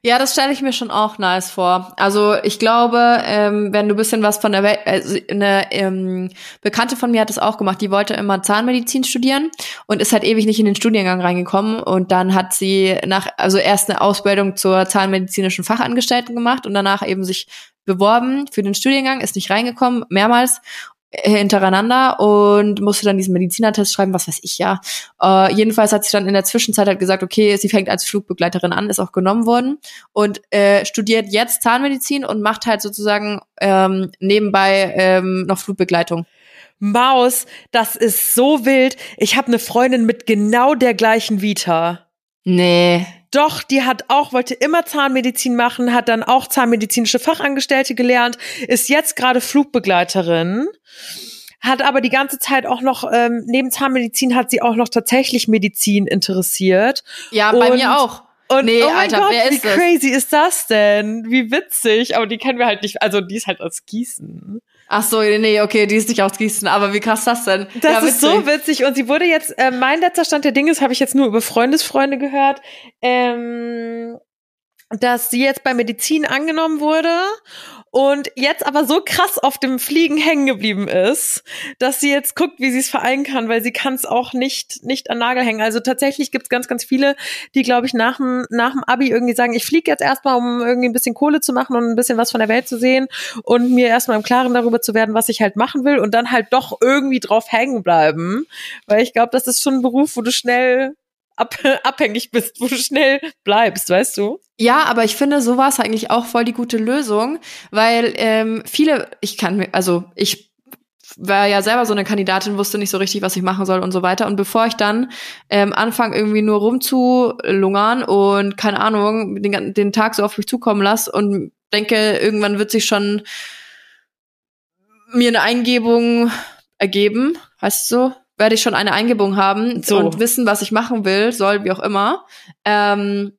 Ja, das stelle ich mir schon auch nice vor. Also ich glaube, ähm, wenn du bisschen was von der Welt, also eine ähm, Bekannte von mir hat das auch gemacht, die wollte immer Zahnmedizin studieren und ist halt ewig nicht in den Studiengang reingekommen. Und dann hat sie nach, also erst eine Ausbildung zur zahnmedizinischen Fachangestellten gemacht und danach eben sich beworben für den Studiengang, ist nicht reingekommen, mehrmals hintereinander und musste dann diesen Medizinertest schreiben, was weiß ich ja. Äh, jedenfalls hat sie dann in der Zwischenzeit halt gesagt, okay, sie fängt als Flugbegleiterin an, ist auch genommen worden und äh, studiert jetzt Zahnmedizin und macht halt sozusagen ähm, nebenbei ähm, noch Flugbegleitung. Maus, das ist so wild. Ich habe eine Freundin mit genau der gleichen Vita. Nee. Doch, die hat auch, wollte immer Zahnmedizin machen, hat dann auch zahnmedizinische Fachangestellte gelernt, ist jetzt gerade Flugbegleiterin, hat aber die ganze Zeit auch noch, ähm, neben Zahnmedizin hat sie auch noch tatsächlich Medizin interessiert. Ja, bei und, mir auch. Und nee, oh mein Alter, Gott, wer wie ist das? crazy ist das denn? Wie witzig, aber die kennen wir halt nicht, also die ist halt aus Gießen. Ach so, nee, okay, die ist nicht aus Gießen, aber wie krass das denn? Das ja, ist so witzig. Und sie wurde jetzt, äh, mein letzter Stand der Dinge ist, habe ich jetzt nur über Freundesfreunde gehört, ähm, dass sie jetzt bei Medizin angenommen wurde und jetzt aber so krass auf dem Fliegen hängen geblieben ist, dass sie jetzt guckt, wie sie es vereinen kann, weil sie kann es auch nicht nicht an Nagel hängen. Also tatsächlich gibt es ganz, ganz viele, die, glaube ich, nach dem nach dem Abi irgendwie sagen, ich fliege jetzt erstmal, um irgendwie ein bisschen Kohle zu machen und ein bisschen was von der Welt zu sehen und mir erstmal im Klaren darüber zu werden, was ich halt machen will und dann halt doch irgendwie drauf hängen bleiben. Weil ich glaube, das ist schon ein Beruf, wo du schnell ab, abhängig bist, wo du schnell bleibst, weißt du? Ja, aber ich finde, so war es eigentlich auch voll die gute Lösung, weil ähm, viele, ich kann mir, also ich war ja selber so eine Kandidatin, wusste nicht so richtig, was ich machen soll und so weiter. Und bevor ich dann ähm, anfange, irgendwie nur rumzulungern und keine Ahnung, den, den Tag so auf mich zukommen lasse und denke, irgendwann wird sich schon mir eine Eingebung ergeben, heißt so, werde ich schon eine Eingebung haben So. und wissen, was ich machen will, soll, wie auch immer. Ähm,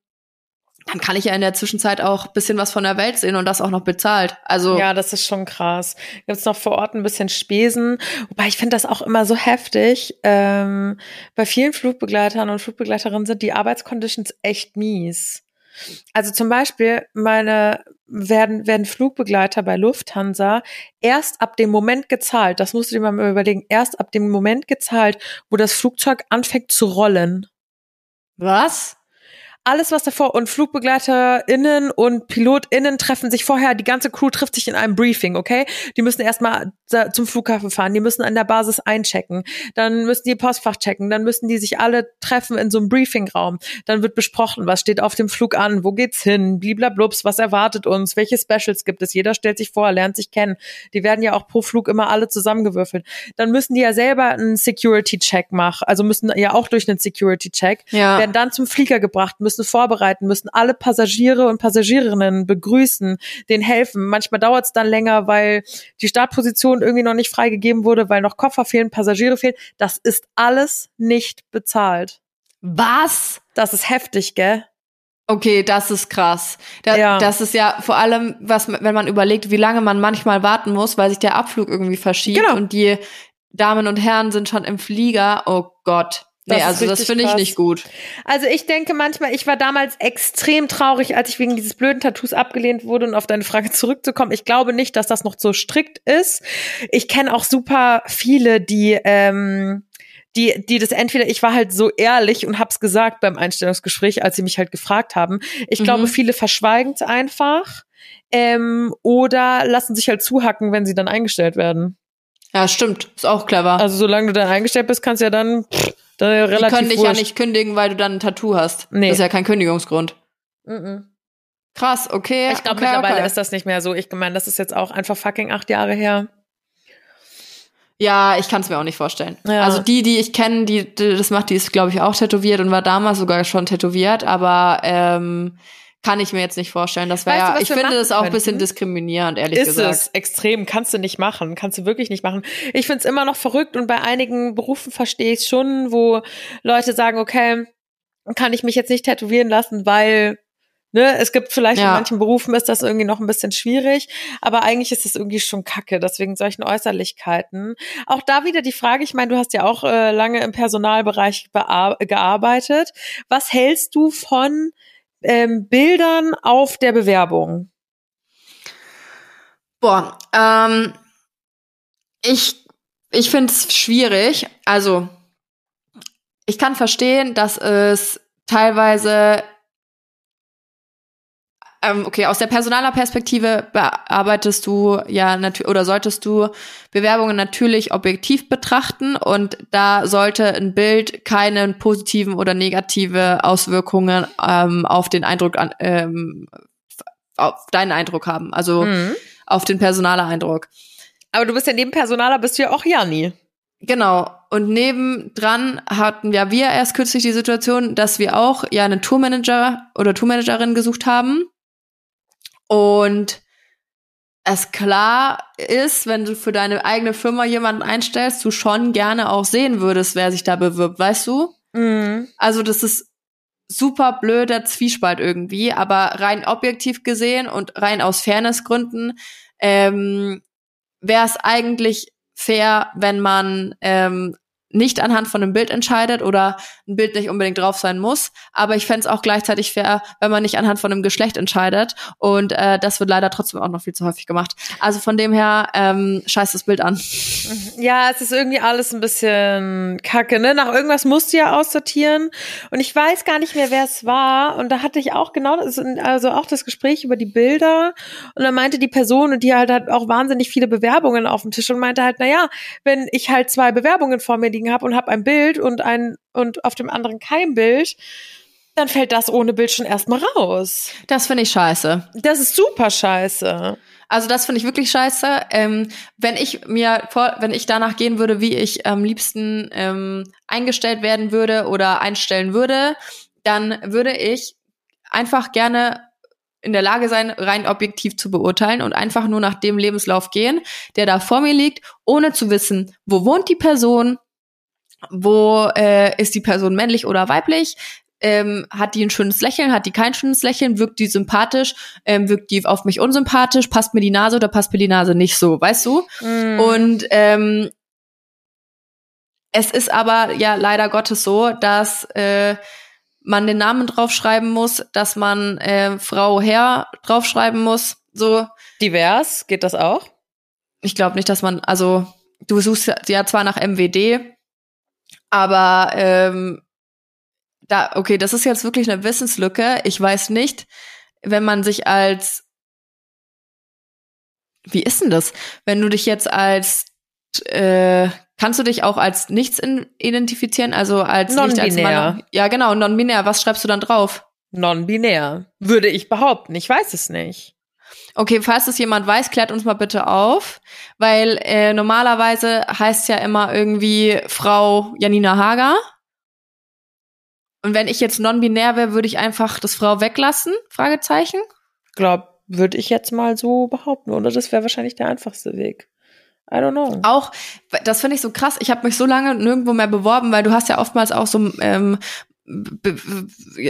dann kann ich ja in der Zwischenzeit auch bisschen was von der Welt sehen und das auch noch bezahlt. Also Ja, das ist schon krass. Gibt's noch vor Ort ein bisschen Spesen. Wobei ich finde das auch immer so heftig. Ähm, bei vielen Flugbegleitern und Flugbegleiterinnen sind die Arbeitsconditions echt mies. Also zum Beispiel meine werden, werden Flugbegleiter bei Lufthansa erst ab dem Moment gezahlt, das musst du dir mal überlegen, erst ab dem Moment gezahlt, wo das Flugzeug anfängt zu rollen. was? Alles, was davor und FlugbegleiterInnen und PilotInnen treffen sich vorher, die ganze Crew trifft sich in einem Briefing, okay? Die müssen erstmal zum Flughafen fahren, die müssen an der Basis einchecken, dann müssen die Postfach checken, dann müssen die sich alle treffen in so einem Briefingraum. Dann wird besprochen, was steht auf dem Flug an, wo geht's hin, bliblablups, was erwartet uns, welche Specials gibt es, jeder stellt sich vor, lernt sich kennen. Die werden ja auch pro Flug immer alle zusammengewürfelt. Dann müssen die ja selber einen Security-Check machen, also müssen ja auch durch einen Security-Check, Ja. werden dann zum Flieger gebracht, müssen vorbereiten, müssen alle Passagiere und Passagierinnen begrüßen, denen helfen. Manchmal dauert es dann länger, weil die Startposition irgendwie noch nicht freigegeben wurde, weil noch Koffer fehlen, Passagiere fehlen. Das ist alles nicht bezahlt. Was? Das ist heftig, gell? Okay, das ist krass. Da, Ja. Das ist ja vor allem, was, wenn man überlegt, wie lange man manchmal warten muss, weil sich der Abflug irgendwie verschiebt Genau. und die Damen und Herren sind schon im Flieger. Oh Gott. Nee, Das ist also das finde ich krass. nicht gut. Also ich denke manchmal, ich war damals extrem traurig, als ich wegen dieses blöden Tattoos abgelehnt wurde und auf deine Frage zurückzukommen. Ich glaube nicht, dass das noch so strikt ist. Ich kenne auch super viele, die ähm, die, die das entweder, ich war halt so ehrlich und hab's gesagt beim Einstellungsgespräch, als sie mich halt gefragt haben. Ich Mhm. glaube, viele verschweigen es einfach ähm, oder lassen sich halt zuhacken, wenn sie dann eingestellt werden. Ja, stimmt. Ist auch clever. Also solange du dann eingestellt bist, kannst du ja dann, pff, dann ja die relativ können dich ja nicht kündigen, weil du dann ein Tattoo hast. Nee. Das ist ja kein Kündigungsgrund. Mhm. Krass, okay. Ich glaube, okay, mittlerweile okay. ist das nicht mehr so. Ich meine, das ist jetzt auch einfach fucking acht Jahre her. Ja, ich kann es mir auch nicht vorstellen. Ja. Also die, die ich kenne, die, die das macht, die ist, glaube ich, auch tätowiert und war damals sogar schon tätowiert, aber ähm, kann ich mir jetzt nicht vorstellen. Das wäre ja, ich finde das auch ein bisschen diskriminierend, ehrlich Ist gesagt. es extrem, kannst du nicht machen, kannst du wirklich nicht machen. Ich find's immer noch verrückt und bei einigen Berufen verstehe ich schon, wo Leute sagen, okay, kann ich mich jetzt nicht tätowieren lassen, weil ne, es gibt vielleicht in Ja. manchen Berufen ist das irgendwie noch ein bisschen schwierig, aber eigentlich ist es irgendwie schon kacke, deswegen solchen Äußerlichkeiten. Auch da wieder die Frage, ich meine, du hast ja auch äh, lange im Personalbereich gearbeitet. Was hältst du von ähm, Bildern auf der Bewerbung? Boah, ähm, ich, ich finde es schwierig. Also, ich kann verstehen, dass es teilweise ähm, okay, aus der Personalerperspektive bearbeitest du ja natürlich oder solltest du Bewerbungen natürlich objektiv betrachten und da sollte ein Bild keine positiven oder negative Auswirkungen ähm, auf den Eindruck an, ähm, auf deinen Eindruck haben, also mhm. auf den Personalereindruck. Aber du bist ja neben Personaler bist du ja auch Jani. Genau. Und nebendran hatten ja wir erst kürzlich die Situation, dass wir auch ja einen Tourmanager oder Tourmanagerin gesucht haben. Und es klar ist, wenn du für deine eigene Firma jemanden einstellst, du schon gerne auch sehen würdest, wer sich da bewirbt, weißt du? Mhm. Also das ist super blöder Zwiespalt irgendwie, aber rein objektiv gesehen und rein aus Fairnessgründen ähm, wäre es eigentlich fair, wenn man ähm, nicht anhand von einem Bild entscheidet oder ein Bild nicht unbedingt drauf sein muss. Aber ich fände es auch gleichzeitig fair, wenn man nicht anhand von einem Geschlecht entscheidet. Und äh, das wird leider trotzdem auch noch viel zu häufig gemacht. Also von dem her, ähm, scheiß das Bild an. Ja, es ist irgendwie alles ein bisschen kacke, ne? Nach irgendwas musst du ja aussortieren. Und ich weiß gar nicht mehr, wer es war. Und da hatte ich auch genau, das, also auch das Gespräch über die Bilder. Und dann meinte die Person, die halt hat auch wahnsinnig viele Bewerbungen auf dem Tisch und meinte halt, na ja, wenn ich halt zwei Bewerbungen vor mir liegen habe und habe ein Bild und ein und auf dem anderen kein Bild, dann fällt das ohne Bild schon erstmal raus. Das finde ich scheiße. Das ist super scheiße. Also das finde ich wirklich scheiße. Ähm, wenn ich mir vor, wenn ich danach gehen würde, wie ich am liebsten ähm, eingestellt werden würde oder einstellen würde, dann würde ich einfach gerne in der Lage sein, rein objektiv zu beurteilen und einfach nur nach dem Lebenslauf gehen, der da vor mir liegt, ohne zu wissen, wo wohnt die Person, wo äh, ist die Person männlich oder weiblich? Ähm, hat die ein schönes Lächeln, hat die kein schönes Lächeln, wirkt die sympathisch, ähm, wirkt die auf mich unsympathisch, passt mir die Nase oder passt mir die Nase nicht so, weißt du? Mm. Und ähm, es ist aber ja leider Gottes so, dass äh, man den Namen draufschreiben muss, dass man äh, Frau Herr draufschreiben muss. So divers geht das auch? Ich glaube nicht, dass man also du suchst ja zwar nach MWD, aber ähm, da, okay, das ist jetzt wirklich eine Wissenslücke. Ich weiß nicht, wenn man sich als wie ist denn das? Wenn du dich jetzt als äh, kannst du dich auch als nichts in, identifizieren, also als nicht als Mann? Ja, genau, non-binär. Was schreibst du dann drauf? Non-binär, würde ich behaupten. Ich weiß es nicht. Okay, falls es jemand weiß, klärt uns mal bitte auf, weil äh, normalerweise heißt ja immer irgendwie Frau Janina Hager. Und wenn ich jetzt non-binär wäre, würde ich einfach das Frau weglassen? Fragezeichen. Glaub, würde ich jetzt mal so behaupten, oder? Das wäre wahrscheinlich der einfachste Weg. I don't know. Auch, das finde ich so krass. Ich habe mich so lange nirgendwo mehr beworben, weil du hast ja oftmals auch so ähm,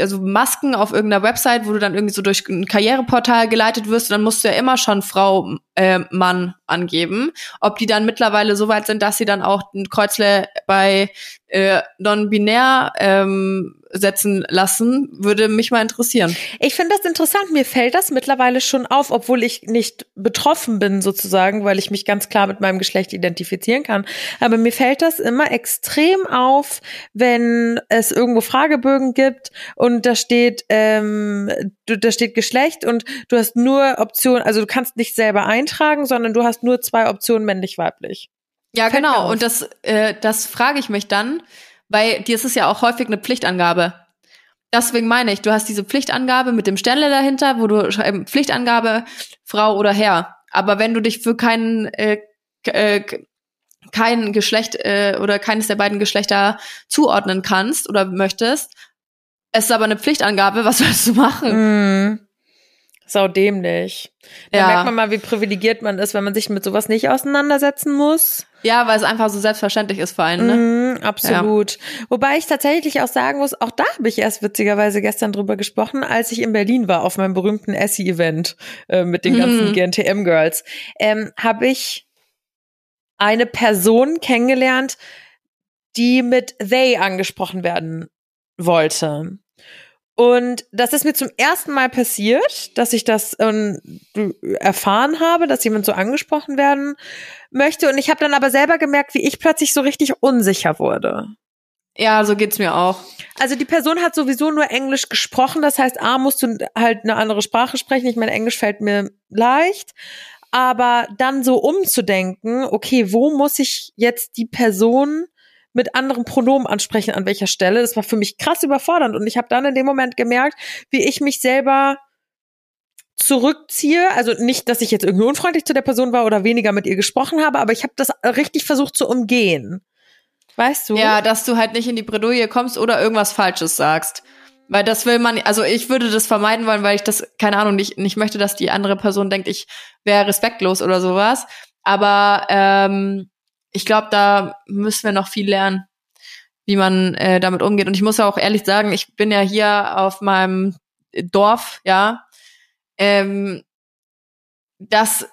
also Masken auf irgendeiner Website, wo du dann irgendwie so durch ein Karriereportal geleitet wirst, dann musst du ja immer schon Frau, äh, Mann angeben. Ob die dann mittlerweile so weit sind, dass sie dann auch ein Kreuzle bei äh, non-binär ähm, setzen lassen, würde mich mal interessieren. Ich finde das interessant. Mir fällt das mittlerweile schon auf, obwohl ich nicht betroffen bin sozusagen, weil ich mich ganz klar mit meinem Geschlecht identifizieren kann. Aber mir fällt das immer extrem auf, wenn es irgendwo Fragebögen gibt und da steht, ähm, da steht Geschlecht und du hast nur Optionen, also du kannst nicht selber eintragen, sondern du hast nur zwei Optionen männlich-weiblich. Ja, Fällt genau. Und das, äh, das frage ich mich dann, weil dir ist es ja auch häufig eine Pflichtangabe. Deswegen meine ich, du hast diese Pflichtangabe mit dem Stelle dahinter, wo du schreibst Pflichtangabe Frau oder Herr. Aber wenn du dich für keinen äh, äh, kein Geschlecht äh, oder keines der beiden Geschlechter zuordnen kannst oder möchtest, es ist aber eine Pflichtangabe, was sollst du machen? Mm. Sau dämlich. Da ja. merkt man mal, wie privilegiert man ist, wenn man sich mit sowas nicht auseinandersetzen muss. Ja, weil es einfach so selbstverständlich ist für einen. Ne? Mm, absolut. Ja. Wobei ich tatsächlich auch sagen muss, auch da habe ich erst witzigerweise gestern drüber gesprochen, als ich in Berlin war auf meinem berühmten Essie-Event äh, mit den ganzen mhm. GNTM-Girls, ähm, habe ich eine Person kennengelernt, die mit they angesprochen werden wollte. Und das ist mir zum ersten Mal passiert, dass ich das ähm, erfahren habe, dass jemand so angesprochen werden möchte. Und ich habe dann aber selber gemerkt, wie ich plötzlich so richtig unsicher wurde. Ja, so geht's mir auch. Also die Person hat sowieso nur Englisch gesprochen, das heißt, A, musst du halt eine andere Sprache sprechen. Ich meine, Englisch fällt mir leicht. Aber dann so umzudenken, okay, wo muss ich jetzt die Person mit anderen Pronomen ansprechen, an welcher Stelle, das war für mich krass überfordernd. Und ich habe dann in dem Moment gemerkt, wie ich mich selber zurückziehe. Also nicht, dass ich jetzt irgendwie unfreundlich zu der Person war oder weniger mit ihr gesprochen habe, aber ich habe das richtig versucht zu umgehen. Weißt du? Ja, dass du halt nicht in die Bredouille kommst oder irgendwas Falsches sagst. Weil das will man, also ich würde das vermeiden wollen, weil ich das, keine Ahnung, nicht, nicht möchte, dass die andere Person denkt, ich wäre respektlos oder sowas. Aber ähm, ich glaube, da müssen wir noch viel lernen, wie man äh, damit umgeht. Und ich muss auch ehrlich sagen, ich bin ja hier auf meinem Dorf, ja. Ähm, das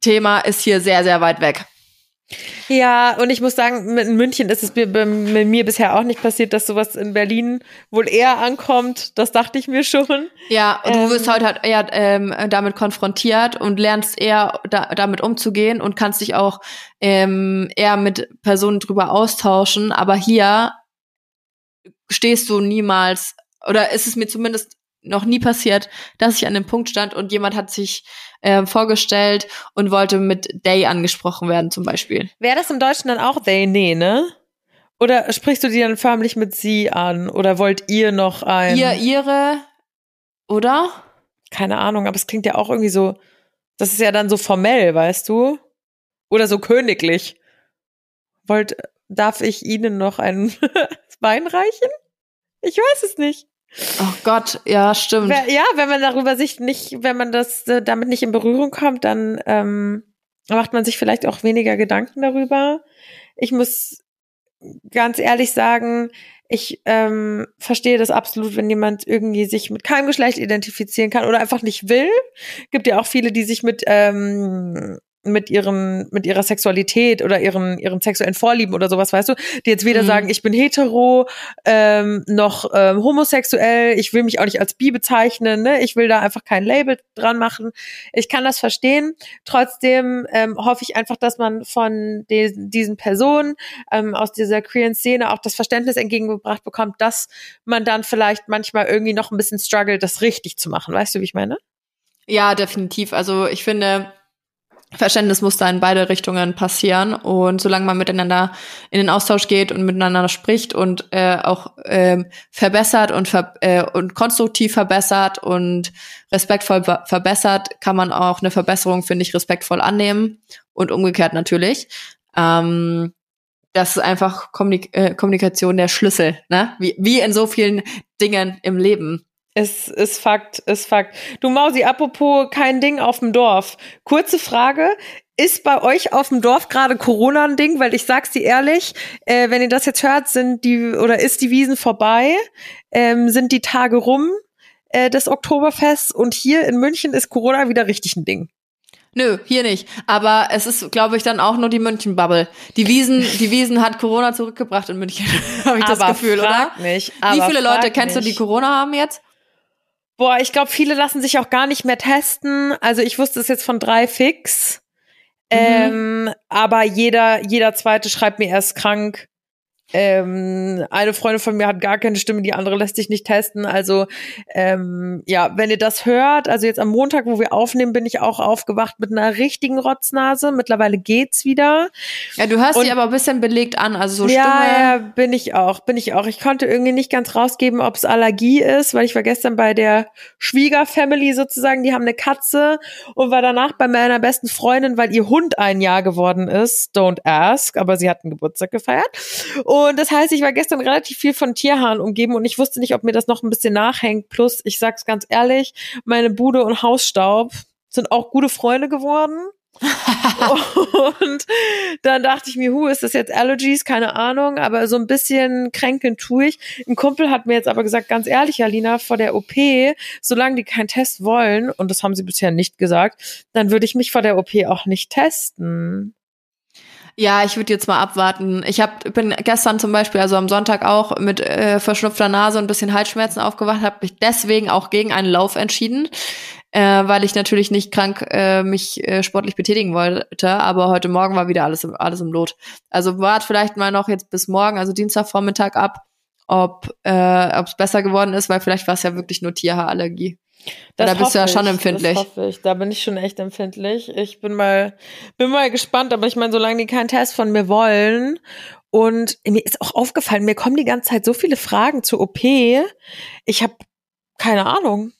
Thema ist hier sehr, sehr weit weg. Ja, und ich muss sagen, in München ist es mir, bei mir bisher auch nicht passiert, dass sowas in Berlin wohl eher ankommt. Das dachte ich mir schon. Ja, und ähm, du wirst heute halt eher ähm, damit konfrontiert und lernst eher da, damit umzugehen und kannst dich auch ähm, eher mit Personen drüber austauschen. Aber hier stehst du niemals, oder ist es mir zumindest noch nie passiert, dass ich an dem Punkt stand und jemand hat sich äh, vorgestellt und wollte mit they angesprochen werden zum Beispiel. Wäre das im Deutschen dann auch they? Nee, ne? Oder sprichst du die dann förmlich mit sie an? Oder wollt ihr noch ein... Ihr, ihre, oder? Keine Ahnung, aber es klingt ja auch irgendwie so, das ist ja dann so formell, weißt du? Oder so königlich. Wollt, darf ich Ihnen noch ein Wein reichen? Ich weiß es nicht. Oh Gott, ja, stimmt. Ja, wenn man darüber sich nicht, wenn man das äh, damit nicht in Berührung kommt, dann ähm, macht man sich vielleicht auch weniger Gedanken darüber. Ich muss ganz ehrlich sagen, ich ähm, verstehe das absolut, wenn jemand irgendwie sich mit keinem Geschlecht identifizieren kann oder einfach nicht will. Gibt ja auch viele, die sich mit ähm, mit ihren mit ihrer Sexualität oder ihren ihren sexuellen Vorlieben oder sowas, weißt du, die jetzt weder mhm. sagen, ich bin hetero ähm, noch ähm, homosexuell, ich will mich auch nicht als bi bezeichnen, ne? ich will da einfach kein Label dran machen. Ich kann das verstehen. Trotzdem ähm, hoffe ich einfach, dass man von de diesen Personen ähm, aus dieser queeren Szene auch das Verständnis entgegengebracht bekommt, dass man dann vielleicht manchmal irgendwie noch ein bisschen struggelt, das richtig zu machen. Weißt du, wie ich meine? Ja, definitiv. Also ich finde Verständnis muss da in beide Richtungen passieren und solange man miteinander in den Austausch geht und miteinander spricht und äh, auch äh, verbessert und, ver äh, und konstruktiv verbessert und respektvoll verbessert, kann man auch eine Verbesserung, finde ich, respektvoll annehmen und umgekehrt natürlich. Ähm, das ist einfach Kommunik äh, Kommunikation der Schlüssel, ne? Wie, wie in so vielen Dingen im Leben. Es ist Fakt, ist Fakt. Du Mausi, apropos kein Ding auf dem Dorf. Kurze Frage. Ist bei euch auf dem Dorf gerade Corona ein Ding? Weil ich sag's dir ehrlich, äh, wenn ihr das jetzt hört, sind die oder ist die Wiesen vorbei, ähm, sind die Tage rum äh, des Oktoberfests und hier in München ist Corona wieder richtig ein Ding. Nö, hier nicht. Aber es ist, glaube ich, dann auch nur die München-Bubble. Die Wiesen, die Wiesen hat Corona zurückgebracht in München, habe ich aber das Gefühl, oder? Mich, Wie viele Leute kennst du, die Corona haben jetzt? Boah, ich glaube, viele lassen sich auch gar nicht mehr testen. Also ich wusste es jetzt von drei fix. Mhm. Ähm, aber jeder, jeder zweite schreibt mir erst krank. Ähm, eine Freundin von mir hat gar keine Stimme, die andere lässt sich nicht testen. Also ähm, ja, wenn ihr das hört, also jetzt am Montag, wo wir aufnehmen, bin ich auch aufgewacht mit einer richtigen Rotznase. Mittlerweile geht's wieder. Ja, du hörst dich aber ein bisschen belegt an, also so ja, Stimme. Ja, bin ich auch, bin ich auch. Ich konnte irgendwie nicht ganz rausgeben, ob es Allergie ist, weil ich war gestern bei der Schwiegerfamily sozusagen, die haben eine Katze und war danach bei meiner besten Freundin, weil ihr Hund ein Jahr geworden ist. Don't ask, aber sie hat einen Geburtstag gefeiert. Und und das heißt, ich war gestern relativ viel von Tierhaaren umgeben und ich wusste nicht, ob mir das noch ein bisschen nachhängt. Plus, ich sag's ganz ehrlich, meine Bude und Hausstaub sind auch gute Freunde geworden. und dann dachte ich mir, hu, ist das jetzt Allergies? Keine Ahnung, aber so ein bisschen kränkeln tue ich. Ein Kumpel hat mir jetzt aber gesagt, ganz ehrlich, Alina, vor der OP, solange die keinen Test wollen, und das haben sie bisher nicht gesagt, dann würde ich mich vor der OP auch nicht testen. Ja, ich würde jetzt mal abwarten. Ich hab, bin gestern zum Beispiel, also am Sonntag auch mit äh, verschnupfter Nase und ein bisschen Halsschmerzen aufgewacht, habe mich deswegen auch gegen einen Lauf entschieden. äh, weil ich natürlich nicht krank äh, mich äh, sportlich betätigen wollte. Aber heute Morgen war wieder alles im, alles im Lot. Also wart vielleicht mal noch jetzt bis morgen, also Dienstagvormittag ab, ob äh, es besser geworden ist, weil vielleicht war es ja wirklich nur Tierhaarallergie. Das da bist du ja schon ich, empfindlich. Das hoffe ich. Da bin ich schon echt empfindlich. Ich bin mal, bin mal gespannt, aber ich meine, solange die keinen Test von mir wollen und mir ist auch aufgefallen, mir kommen die ganze Zeit so viele Fragen zur OP. Ich habe keine Ahnung.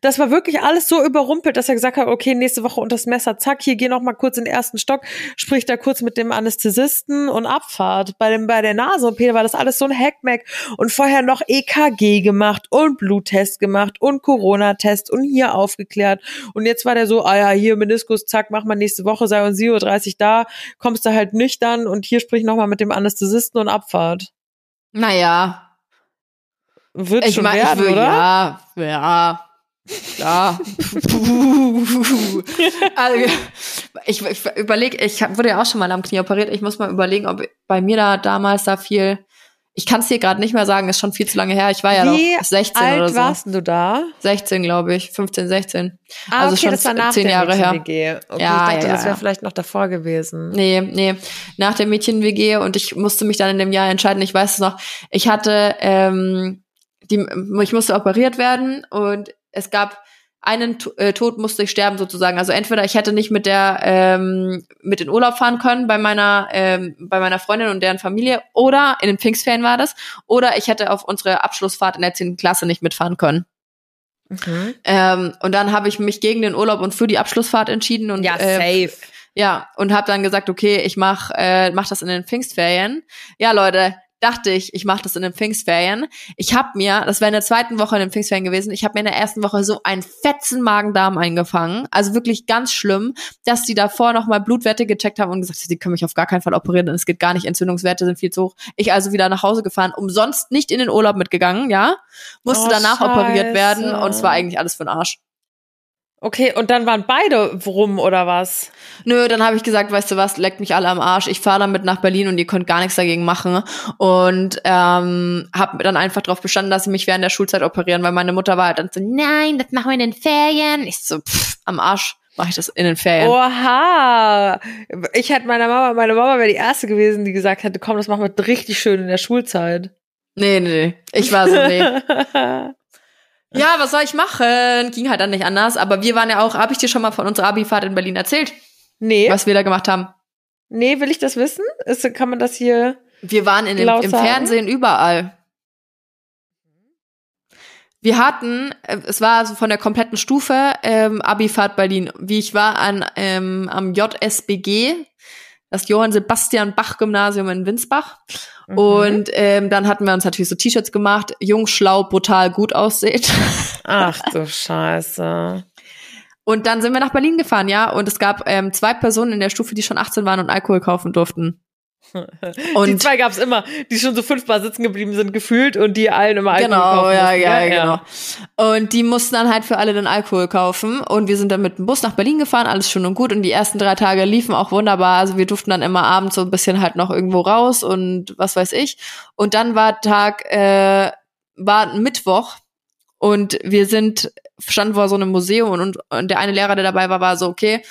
Das war wirklich alles so überrumpelt, dass er gesagt hat, okay, nächste Woche unter das Messer, zack, hier geh noch mal kurz in den ersten Stock, sprich da kurz mit dem Anästhesisten und Abfahrt. Bei dem bei der Nase-OP war das alles so ein Hackmack und vorher noch EKG gemacht und Bluttest gemacht und Corona-Test und hier aufgeklärt und jetzt war der so, ah ja, hier Meniskus, zack, mach mal nächste Woche, sei um 7.30 Uhr da, kommst du halt nüchtern und hier sprich noch mal mit dem Anästhesisten und Abfahrt. Naja, Wird ich schon meine, ich werden, will, oder? ja, ja. Ja. also, ich ich überlege, ich wurde ja auch schon mal am Knie operiert. Ich muss mal überlegen, ob bei mir da damals da viel. Ich kann es dir gerade nicht mehr sagen, ist schon viel zu lange her. Ich war ja Wie noch 16 alt oder so. warst du da? 16, glaube ich. 15, 16. Ah, Also okay, schon das war nach zehn der Jahre her. Mädchen-WG. Okay, Ja, ich dachte, ja, das wäre ja. vielleicht noch davor gewesen. Nee, nee. Nach der Mädchen-WG und ich musste mich dann in dem Jahr entscheiden. Ich weiß es noch. Ich hatte, ähm, die, ich musste operiert werden und es gab einen äh, Tod musste ich sterben sozusagen. Also entweder ich hätte nicht mit der ähm, mit in Urlaub fahren können bei meiner ähm, bei meiner Freundin und deren Familie oder in den Pfingstferien war das oder ich hätte auf unsere Abschlussfahrt in der 10. Klasse nicht mitfahren können. Mhm. Ähm, und dann habe ich mich gegen den Urlaub und für die Abschlussfahrt entschieden und Ja, äh, safe. ja, und habe dann gesagt, okay, ich mach, äh, mach das in den Pfingstferien. Ja, Leute, dachte ich, ich mache das in den Pfingstferien. Ich habe mir, das wäre in der zweiten Woche in den Pfingstferien gewesen, ich habe mir in der ersten Woche so einen fetzen Magen-Darm eingefangen. Also wirklich ganz schlimm, dass die davor nochmal Blutwerte gecheckt haben und gesagt, sie können mich auf gar keinen Fall operieren, denn es geht gar nicht, Entzündungswerte sind viel zu hoch. Ich also wieder nach Hause gefahren, umsonst nicht in den Urlaub mitgegangen, ja. Musste Oh, danach operiert Scheiße. werden und es war eigentlich alles für den Arsch. Okay, und dann waren beide rum oder was? Nö, dann habe ich gesagt, weißt du was, leckt mich alle am Arsch. Ich fahre damit nach Berlin und ihr könnt gar nichts dagegen machen. Und ähm, habe dann einfach darauf bestanden, dass sie mich während der Schulzeit operieren, weil meine Mutter war halt dann so, nein, das machen wir in den Ferien. Ich so, pff, am Arsch mache ich das in den Ferien. Oha! Ich hätte meiner Mama, meine Mama wäre die erste gewesen, die gesagt hätte, komm, das machen wir richtig schön in der Schulzeit. Nee, nee, nee. Ich war so, nee. ja, was soll ich machen? Ging halt dann nicht anders. Aber wir waren ja auch, habe ich dir schon mal von unserer Abi-Fahrt in Berlin erzählt, nee, was wir da gemacht haben? nee, will ich das wissen? Ist, kann man das hier? Wir waren in dem, im? Fernsehen überall. Wir hatten, äh, es war also von der kompletten Stufe ähm, Abifahrt Berlin. Wie ich war an ähm, am JSBG, das Johann Sebastian Bach Gymnasium in Winsbach. Mhm. Und ähm, dann hatten wir uns natürlich so T-Shirts gemacht, jung, schlau, brutal, gut aussieht. Ach du Scheiße. Und dann sind wir nach Berlin gefahren, ja. Und es gab ähm, zwei Personen in der Stufe, die schon 18 waren und Alkohol kaufen durften. die Und zwei gab's immer, die schon so fünfmal sitzen geblieben sind, gefühlt, und die allen immer Alkohol Genau, kaufen ja, mussten. ja, genau. Und die mussten dann halt für alle den Alkohol kaufen. Und wir sind dann mit dem Bus nach Berlin gefahren, alles schön und gut. Und die ersten drei Tage liefen auch wunderbar. Also wir durften dann immer abends so ein bisschen halt noch irgendwo raus und was weiß ich. Und dann war Tag, äh, war Mittwoch und wir sind, standen vor so einem Museum und, und, und der eine Lehrer, der dabei war, war so, okay,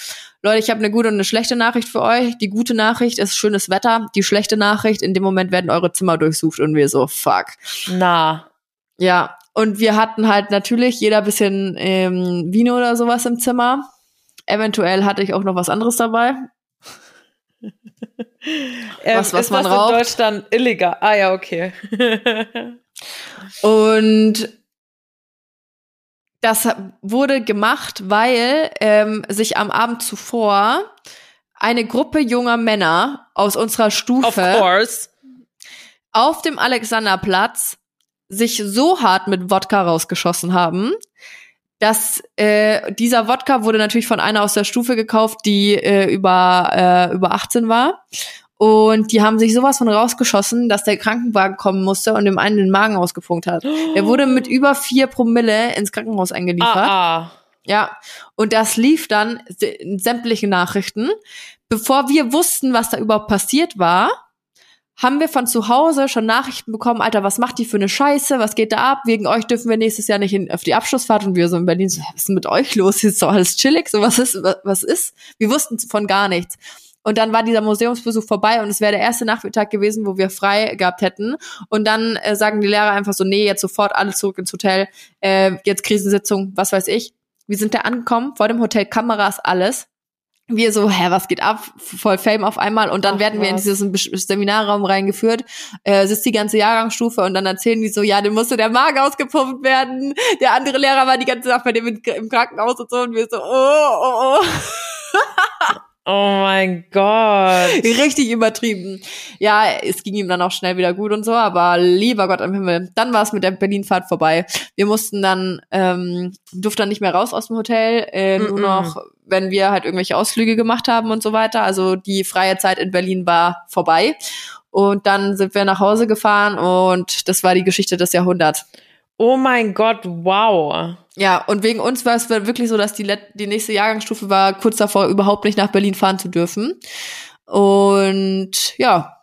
Leute, ich habe eine gute und eine schlechte Nachricht für euch. Die gute Nachricht ist schönes Wetter. Die schlechte Nachricht, in dem Moment werden eure Zimmer durchsucht und wir so, fuck. Na. Ja, und wir hatten halt natürlich jeder ein bisschen ähm, Vino oder sowas im Zimmer. Eventuell hatte ich auch noch was anderes dabei. Ähm, Was- was ist man das raucht? in Deutschland illegal? Ah ja, okay. Und das wurde gemacht, weil ähm, sich am Abend zuvor eine Gruppe junger Männer aus unserer Stufe auf dem Alexanderplatz sich so hart mit Wodka rausgeschossen haben, dass äh, dieser Wodka wurde natürlich von einer aus der Stufe gekauft, die äh, über äh, über 18 war. Und die haben sich sowas von rausgeschossen, dass der Krankenwagen kommen musste und dem einen den Magen ausgefunkt hat. Er wurde mit über vier Promille ins Krankenhaus eingeliefert. Ah, ah. Ja, und das lief dann in sämtlichen Nachrichten. Bevor wir wussten, was da überhaupt passiert war, haben wir von zu Hause schon Nachrichten bekommen, Alter, was macht die für eine Scheiße, was geht da ab, wegen euch dürfen wir nächstes Jahr nicht in, auf die Abschlussfahrt und wir so in Berlin so, was ist denn mit euch los, ist doch alles chillig, so was ist, was ist? Wir wussten von gar nichts. Und dann war dieser Museumsbesuch vorbei und es wäre der erste Nachmittag gewesen, wo wir frei gehabt hätten. Und dann äh, sagen die Lehrer einfach so, nee, jetzt sofort alle zurück ins Hotel, äh, jetzt Krisensitzung, was weiß ich. Wir sind da angekommen, vor dem Hotel Kameras, alles wir so, hä, was geht ab? Voll Fame auf einmal. Und dann Ach, werden wir in diesen Seminarraum reingeführt, äh, sitzt die ganze Jahrgangsstufe und dann erzählen die so, ja, dem musste der Magen ausgepumpt werden. Der andere Lehrer war die ganze Zeit bei dem im Krankenhaus und so und wir so, oh, oh, oh. Oh mein Gott. Richtig übertrieben. Ja, es ging ihm dann auch schnell wieder gut und so, aber lieber Gott im Himmel. Dann war es mit der Berlinfahrt vorbei. Wir mussten dann, ähm, durften dann nicht mehr raus aus dem Hotel, äh, mm -mm. nur noch, wenn wir halt irgendwelche Ausflüge gemacht haben und so weiter. Also die freie Zeit in Berlin war vorbei. Und dann sind wir nach Hause gefahren und das war die Geschichte des Jahrhunderts. Oh mein Gott, wow. Ja, und wegen uns war es wirklich so, dass die, die nächste Jahrgangsstufe war kurz davor, überhaupt nicht nach Berlin fahren zu dürfen. Und ja,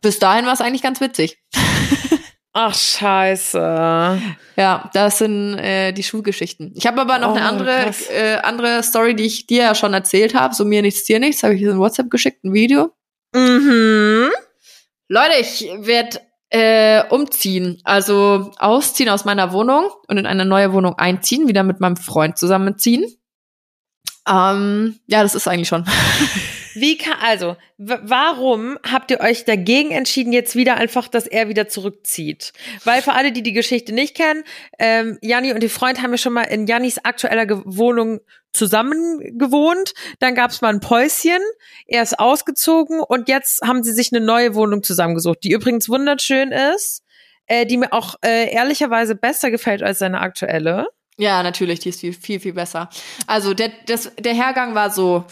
bis dahin war es eigentlich ganz witzig. Ach scheiße. Ja, das sind äh, die Schulgeschichten. Ich habe aber noch oh, eine andere äh, andere Story, die ich dir ja schon erzählt habe. So mir nichts, dir nichts. Habe ich in WhatsApp geschickt, ein Video. Mhm. Leute, ich werde äh, umziehen, also ausziehen aus meiner Wohnung und in eine neue Wohnung einziehen, wieder mit meinem Freund zusammenziehen. Ähm, ja, das ist eigentlich schon. Wie kann, also, warum habt ihr euch dagegen entschieden, jetzt wieder einfach, dass er wieder zurückzieht? Weil für alle, die die Geschichte nicht kennen, ähm, Janni und die Freund haben ja schon mal in Jannis aktueller Ge Wohnung zusammen gewohnt. Dann gab es mal ein Päuschen. Er ist ausgezogen und jetzt haben sie sich eine neue Wohnung zusammengesucht, die übrigens wunderschön ist, äh, die mir auch äh, ehrlicherweise besser gefällt als seine aktuelle. Ja, natürlich, die ist viel, viel, viel besser. Also der, das, der Hergang war so,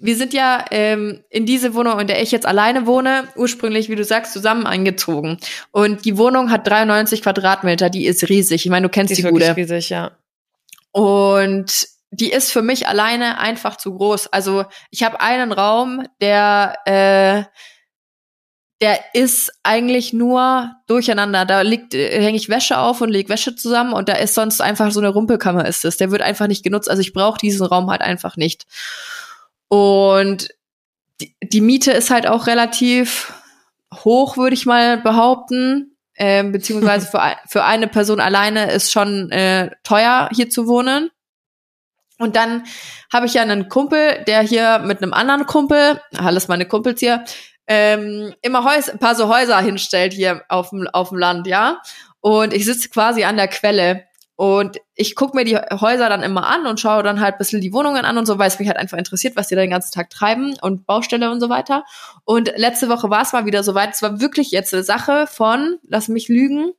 wir sind ja ähm, in diese Wohnung, in der ich jetzt alleine wohne, ursprünglich, wie du sagst, zusammen eingezogen. Und die Wohnung hat 93 Quadratmeter, die ist riesig. Ich meine, du kennst die, die ist Bude. riesig, ja. Und die ist für mich alleine einfach zu groß. Also ich habe einen Raum, der äh, der ist eigentlich nur durcheinander. Da liegt, äh, hänge ich Wäsche auf und lege Wäsche zusammen und da ist sonst einfach so eine Rumpelkammer ist es. Der wird einfach nicht genutzt. Also ich brauche diesen Raum halt einfach nicht. Und die, die Miete ist halt auch relativ hoch, würde ich mal behaupten. Ähm, beziehungsweise für, für eine Person alleine ist schon äh, teuer, hier zu wohnen. Und dann habe ich ja einen Kumpel, der hier mit einem anderen Kumpel, alles meine Kumpels hier, ähm, immer Häus ein paar so Häuser hinstellt hier auf dem, auf dem Land, ja. Und ich sitze quasi an der Quelle und ich gucke mir die Häuser dann immer an und schaue dann halt ein bisschen die Wohnungen an und so, weil es mich halt einfach interessiert, was die da den ganzen Tag treiben und Baustelle und so weiter. Und letzte Woche war es mal wieder soweit. Es war wirklich jetzt eine Sache von, lass mich lügen,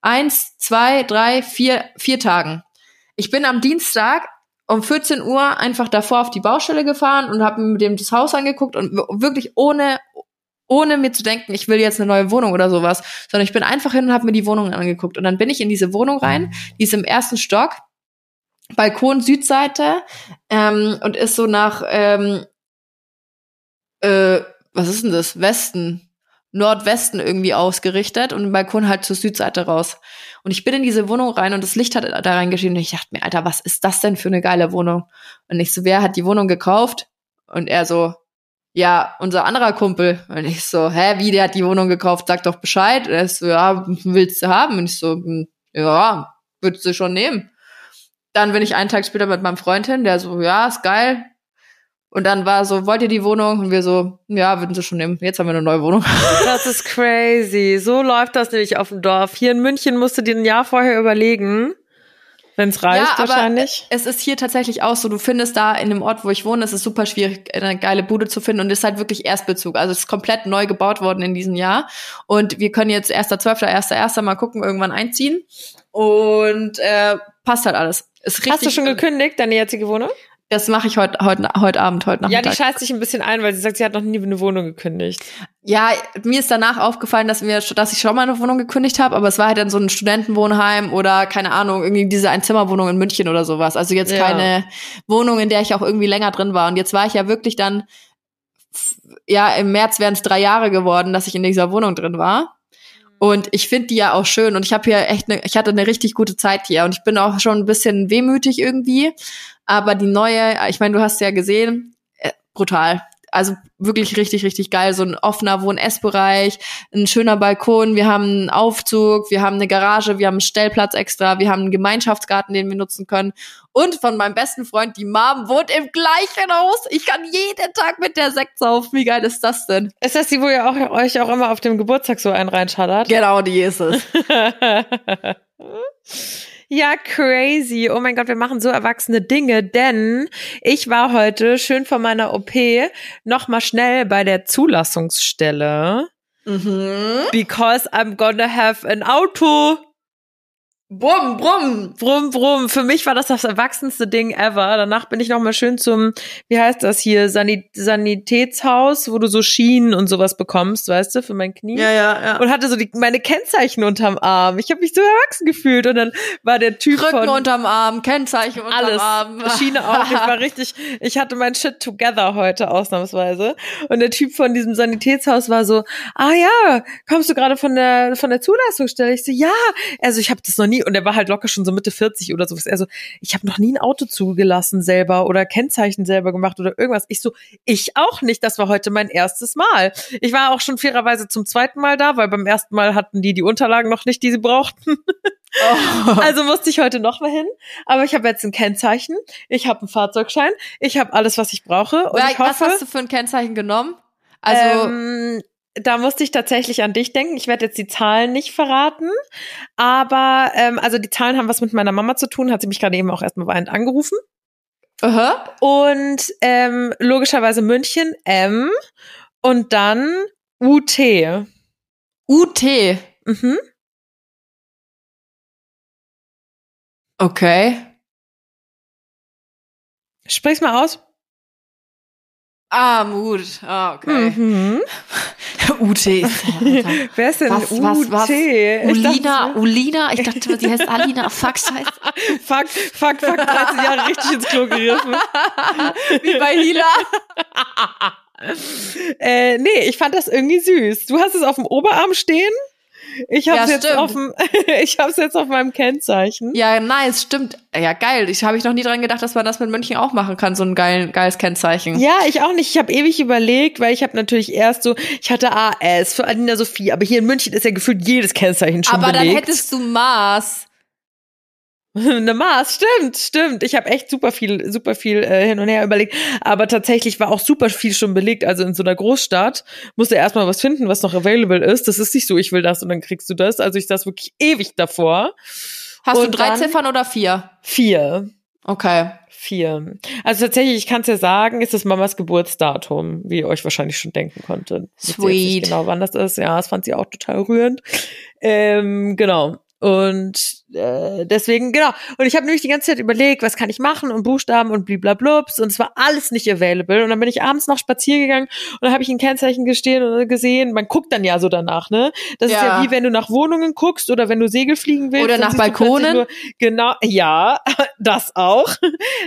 eins, zwei, drei, vier, vier Tagen. Ich bin am Dienstag um 14 Uhr einfach davor auf die Baustelle gefahren und habe mir dem das Haus angeguckt und wirklich ohne ohne mir zu denken, ich will jetzt eine neue Wohnung oder sowas, sondern ich bin einfach hin und habe mir die Wohnung angeguckt. Und dann bin ich in diese Wohnung rein, die ist im ersten Stock, Balkon Südseite ähm, und ist so nach, ähm, äh, was ist denn das, Westen, Nordwesten irgendwie ausgerichtet und den Balkon halt zur Südseite raus. Und ich bin in diese Wohnung rein und das Licht hat da reingeschienen und ich dachte mir, Alter, was ist das denn für eine geile Wohnung? Und ich so, wer hat die Wohnung gekauft? Und er so, ja, unser anderer Kumpel. Und ich so, hä, wie, der hat die Wohnung gekauft, sag doch Bescheid. Und er so, ja, willst du haben? Und ich so, hm, ja, würdest du schon nehmen. Dann bin ich einen Tag später mit meinem Freund hin, der so, ja, ist geil. Und dann war so, wollt ihr die Wohnung? Und wir so, ja, würden sie schon nehmen. Jetzt haben wir eine neue Wohnung. Das ist crazy. So läuft das nämlich auf dem Dorf. Hier in München musst du dir ein Jahr vorher überlegen. Wenn es reicht, ja, wahrscheinlich. es ist hier tatsächlich auch so, du findest da in dem Ort, wo ich wohne, es ist super schwierig, eine geile Bude zu finden und ist halt wirklich Erstbezug. Also es ist komplett neu gebaut worden in diesem Jahr. Und wir können jetzt 1.12., 1.1. mal gucken, irgendwann einziehen. Und äh, passt halt alles. Ist richtig, Hast du schon gekündigt, deine jetzige Wohnung? Das mache ich heute heute heute Abend, heute Nachmittag. Ja, die scheißt sich ein bisschen ein, weil sie sagt, sie hat noch nie eine Wohnung gekündigt. Ja, mir ist danach aufgefallen, dass mir, dass ich schon mal eine Wohnung gekündigt habe, aber es war halt dann so ein Studentenwohnheim oder keine Ahnung, irgendwie diese Einzimmerwohnung in München oder sowas. Also jetzt ja. keine Wohnung, in der ich auch irgendwie länger drin war. Und jetzt war ich ja wirklich dann ja, im März wären es drei Jahre geworden, dass ich in dieser Wohnung drin war. Und ich finde die ja auch schön und ich habe hier echt ne, ich hatte eine richtig gute Zeit hier und ich bin auch schon ein bisschen wehmütig irgendwie. Aber die neue, ich meine, du hast ja gesehen, äh, brutal also wirklich richtig, richtig geil. So ein offener Wohn-Essbereich, ein schöner Balkon, wir haben einen Aufzug, wir haben eine Garage, wir haben einen Stellplatz extra, wir haben einen Gemeinschaftsgarten, den wir nutzen können. Und von meinem besten Freund, die Mom, wohnt im gleichen Haus. Ich kann jeden Tag mit der Sekt saufen. Wie geil ist das denn? Ist das die, wo ihr auch, euch auch immer auf dem Geburtstag so einen reinschallert? Genau, die ist es. Ja, crazy. Oh mein Gott, wir machen so erwachsene Dinge, denn ich war heute schön vor meiner OP noch mal schnell bei der Zulassungsstelle. Mhm. Because I'm gonna have an Auto. Brumm, brumm. Brumm, brumm. Für mich war das das erwachsenste Ding ever. Danach bin ich noch mal schön zum, wie heißt das hier, Sanit Sanitätshaus, wo du so Schienen und sowas bekommst, weißt du, für mein Knie. Ja, ja, ja. Und hatte so die, meine Kennzeichen unterm Arm. Ich habe mich so erwachsen gefühlt. Und dann war der Typ Rücken von... unterm Arm, Kennzeichen unterm alles. Arm. Schiene auch. Ich war richtig, ich hatte mein Shit together heute ausnahmsweise. Und der Typ von diesem Sanitätshaus war so, ah ja, kommst du gerade von der, von der Zulassungsstelle? Ich so, ja. Also ich habe das noch nie nie, und er war halt locker schon so Mitte 40 oder so. Er so, ich habe noch nie ein Auto zugelassen selber oder Kennzeichen selber gemacht oder irgendwas. Ich so, ich auch nicht. Das war heute mein erstes Mal. Ich war auch schon fairerweise zum zweiten Mal da, weil beim ersten Mal hatten die die Unterlagen noch nicht, die sie brauchten. Oh. Also musste ich heute noch mal hin. Aber ich habe jetzt ein Kennzeichen, ich habe einen Fahrzeugschein, ich habe alles, was ich brauche. Und was ich hoffe, hast du für ein Kennzeichen genommen? Also ähm, da musste ich tatsächlich an dich denken. Ich werde jetzt die Zahlen nicht verraten, aber ähm, also die Zahlen haben was mit meiner Mama zu tun. Hat sie mich gerade eben auch erstmal weinend angerufen. Aha. Und ähm, logischerweise München M und dann UT. UT. Mhm. Okay. Sprich's mal aus. Ah, Mut. Ah, okay. Mhm. UT. Wer ist denn was, UT? Was, was? Ich Ulina, dachte- Ulina? Ich dachte, sie heißt Alina. Fuck, scheiße. Fuck, fuck, fuck, 13 Jahre richtig ins Klo gegriffen. Wie bei Hila. Äh, nee, ich fand das irgendwie süß. Du hast es auf dem Oberarm stehen. Ich habe Ja, es jetzt stimmt. auf dem, ich habe es jetzt auf meinem Kennzeichen. Ja, nice, stimmt. Ja, geil. Ich habe ich noch nie dran gedacht, dass man das mit München auch machen kann, so ein geil, geiles Kennzeichen. Ja, ich auch nicht. Ich habe ewig überlegt, weil ich habe natürlich erst so, ich hatte AS für Alina Sophie, aber hier in München ist ja gefühlt jedes Kennzeichen schon Aber dann belegt. hättest du Maß. Eine Maß, stimmt, stimmt. Ich habe echt super viel, super viel äh, hin und her überlegt. Aber tatsächlich war auch super viel schon belegt. Also in so einer Großstadt musst du erstmal was finden, was noch available ist. Das ist nicht so, ich will das und dann kriegst du das. Also ich saß wirklich ewig davor. Hast du Und drei dann- Ziffern oder vier? Vier. Okay. Vier. Also tatsächlich, ich kann es ja sagen, ist das Mamas Geburtsdatum, wie ihr euch wahrscheinlich schon denken konntet. Sweet. Genau, wann das ist. Ja, das fand sie auch total rührend. Ähm, genau. Und äh, deswegen, genau. Und ich habe nämlich die ganze Zeit überlegt, was kann ich machen und Buchstaben und bliblablubs und es war alles nicht available. Und dann bin ich abends noch spazieren gegangen und dann habe ich ein Kennzeichen gestehen und gesehen. Man guckt dann ja so danach, ne? Das ist Ja. ja wie wenn du nach Wohnungen guckst oder wenn du Segel fliegen willst. Oder nach Balkonen. Nur, genau, ja, das auch.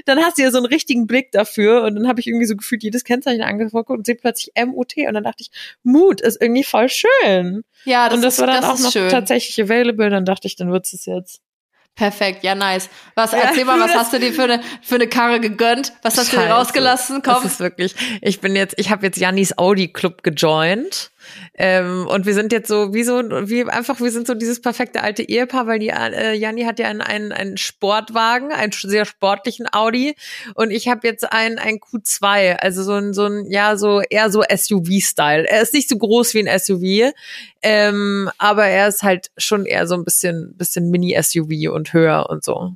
Dann hast du ja so einen richtigen Blick dafür und dann habe ich irgendwie so gefühlt jedes Kennzeichen angeguckt und sehe plötzlich MUT und dann dachte ich, Mut ist irgendwie voll schön. Ja, das und das ist, war dann das auch noch schön. tatsächlich available, dann dachte ich, dann wird's es jetzt. Perfekt, ja, nice. Was, Ja, erzähl mal, was hast du dir für eine, für eine Karre gegönnt? Was hast du dir Scheiße. rausgelassen? Komm. Das ist wirklich, ich bin jetzt, ich habe jetzt Jannis Audi Club gejoint. Ähm, und wir sind jetzt so, wie so, wie einfach, wir sind so dieses perfekte alte Ehepaar, weil die äh, Janni hat ja einen, einen, einen Sportwagen, einen sehr sportlichen Audi und ich habe jetzt einen, einen Q2, also so ein, so ein, ja, so eher so SUV-Style. Er ist nicht so groß wie ein SUV, ähm, aber er ist halt schon eher so ein bisschen, bisschen Mini-SUV und höher und so.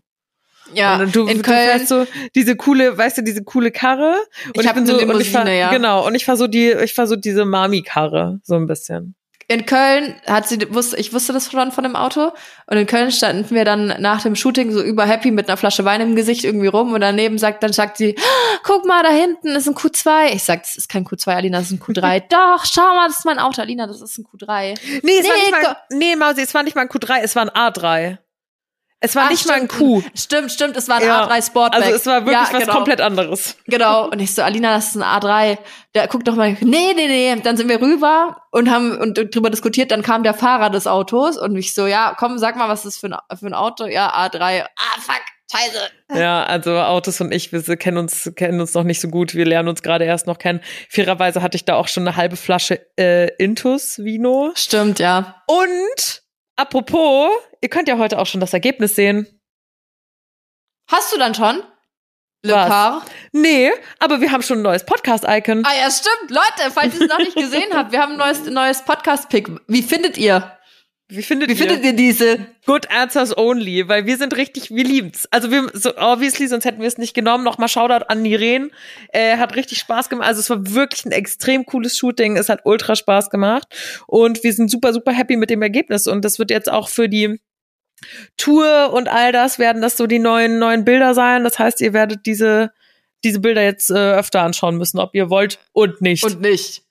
Ja, und du, in du Köln. fährst so diese coole, weißt du, diese coole Karre. Und Ich hab bin so, und ich fahr, Limousine, ja. Genau, und ich fahr so die, ich fahr so diese Mami-Karre, so ein bisschen. in Köln hat sie wusste ich wusste das schon von dem Auto und in Köln standen wir dann nach dem Shooting so über happy mit einer Flasche Wein im Gesicht irgendwie rum und daneben sagt dann sagt sie "Ah, guck mal da hinten ist ein Q2 ich sag das ist kein Q2 Alina das ist ein Q3 doch schau mal das ist mein Auto Alina das ist ein Q3 Nee, es war Nee, nicht mal, nee, Mausi, es war nicht mal ein Q3, es war ein A3. Es war Ah, nicht mal ein stimmt. Kuh. Stimmt, stimmt, es war ein Ja. A3 Sportback. Also es war wirklich ja, was genau. komplett anderes. Genau. Und ich so, Alina, das ist ein A3. Der guckt doch mal, nee, nee, nee. Dann sind wir rüber und haben und drüber diskutiert. Dann kam der Fahrer des Autos und ich so, ja, komm, sag mal, was ist für ein, für ein Auto? Ja, A3. Ah, fuck, scheiße. Ja, also Autos und ich, wir kennen uns, kennen uns noch nicht so gut. Wir lernen uns gerade erst noch kennen. Fairerweise hatte ich da auch schon eine halbe Flasche äh, Intus Vino. Stimmt, ja. Und apropos, ihr könnt ja heute auch schon das Ergebnis sehen. Hast du dann schon? Le Was? Car? Nee, aber wir haben schon ein neues Podcast-Icon. Ah ja, stimmt. Leute, falls ihr es noch nicht gesehen habt, wir haben ein neues, neues Podcast-Pick. Wie findet ihr? Wie findet Wie ihr? findet ihr diese? Good Answers Only, weil wir sind richtig, wir lieben's. Also wir, so obviously, sonst hätten wir es nicht genommen. Nochmal Shoutout an Niren. Äh, hat richtig Spaß gemacht. Also es war wirklich ein extrem cooles Shooting. Es hat ultra Spaß gemacht. Und wir sind super, super happy mit dem Ergebnis. Und das wird jetzt auch für die Tour und all das werden das so die neuen, neuen Bilder sein. Das heißt, ihr werdet diese, diese Bilder jetzt äh, öfter anschauen müssen, ob ihr wollt und nicht. Und nicht.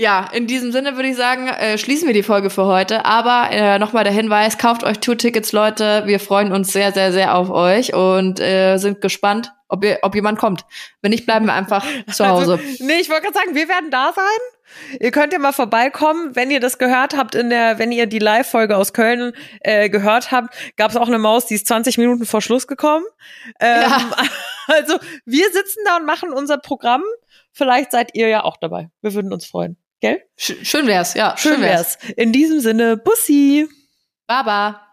Ja, in diesem Sinne würde ich sagen, äh, schließen wir die Folge für heute. Aber äh, nochmal der Hinweis, kauft euch Tour-Tickets, Leute. Wir freuen uns sehr, sehr, sehr auf euch und äh, sind gespannt, ob, ihr, ob jemand kommt. Wenn nicht, bleiben wir einfach zu Hause. Also, nee, ich wollte gerade sagen, wir werden da sein. Ihr könnt ja mal vorbeikommen, wenn ihr das gehört habt in der, wenn ihr die Live-Folge aus Köln äh, gehört habt, gab es auch eine Maus, die ist 20 Minuten vor Schluss gekommen. Ähm, Ja. Also wir sitzen da und machen unser Programm. Vielleicht seid ihr ja auch dabei. Wir würden uns freuen. Gell? Sch schön wär's, ja. Schön wär's. In diesem Sinne, Bussi. Baba.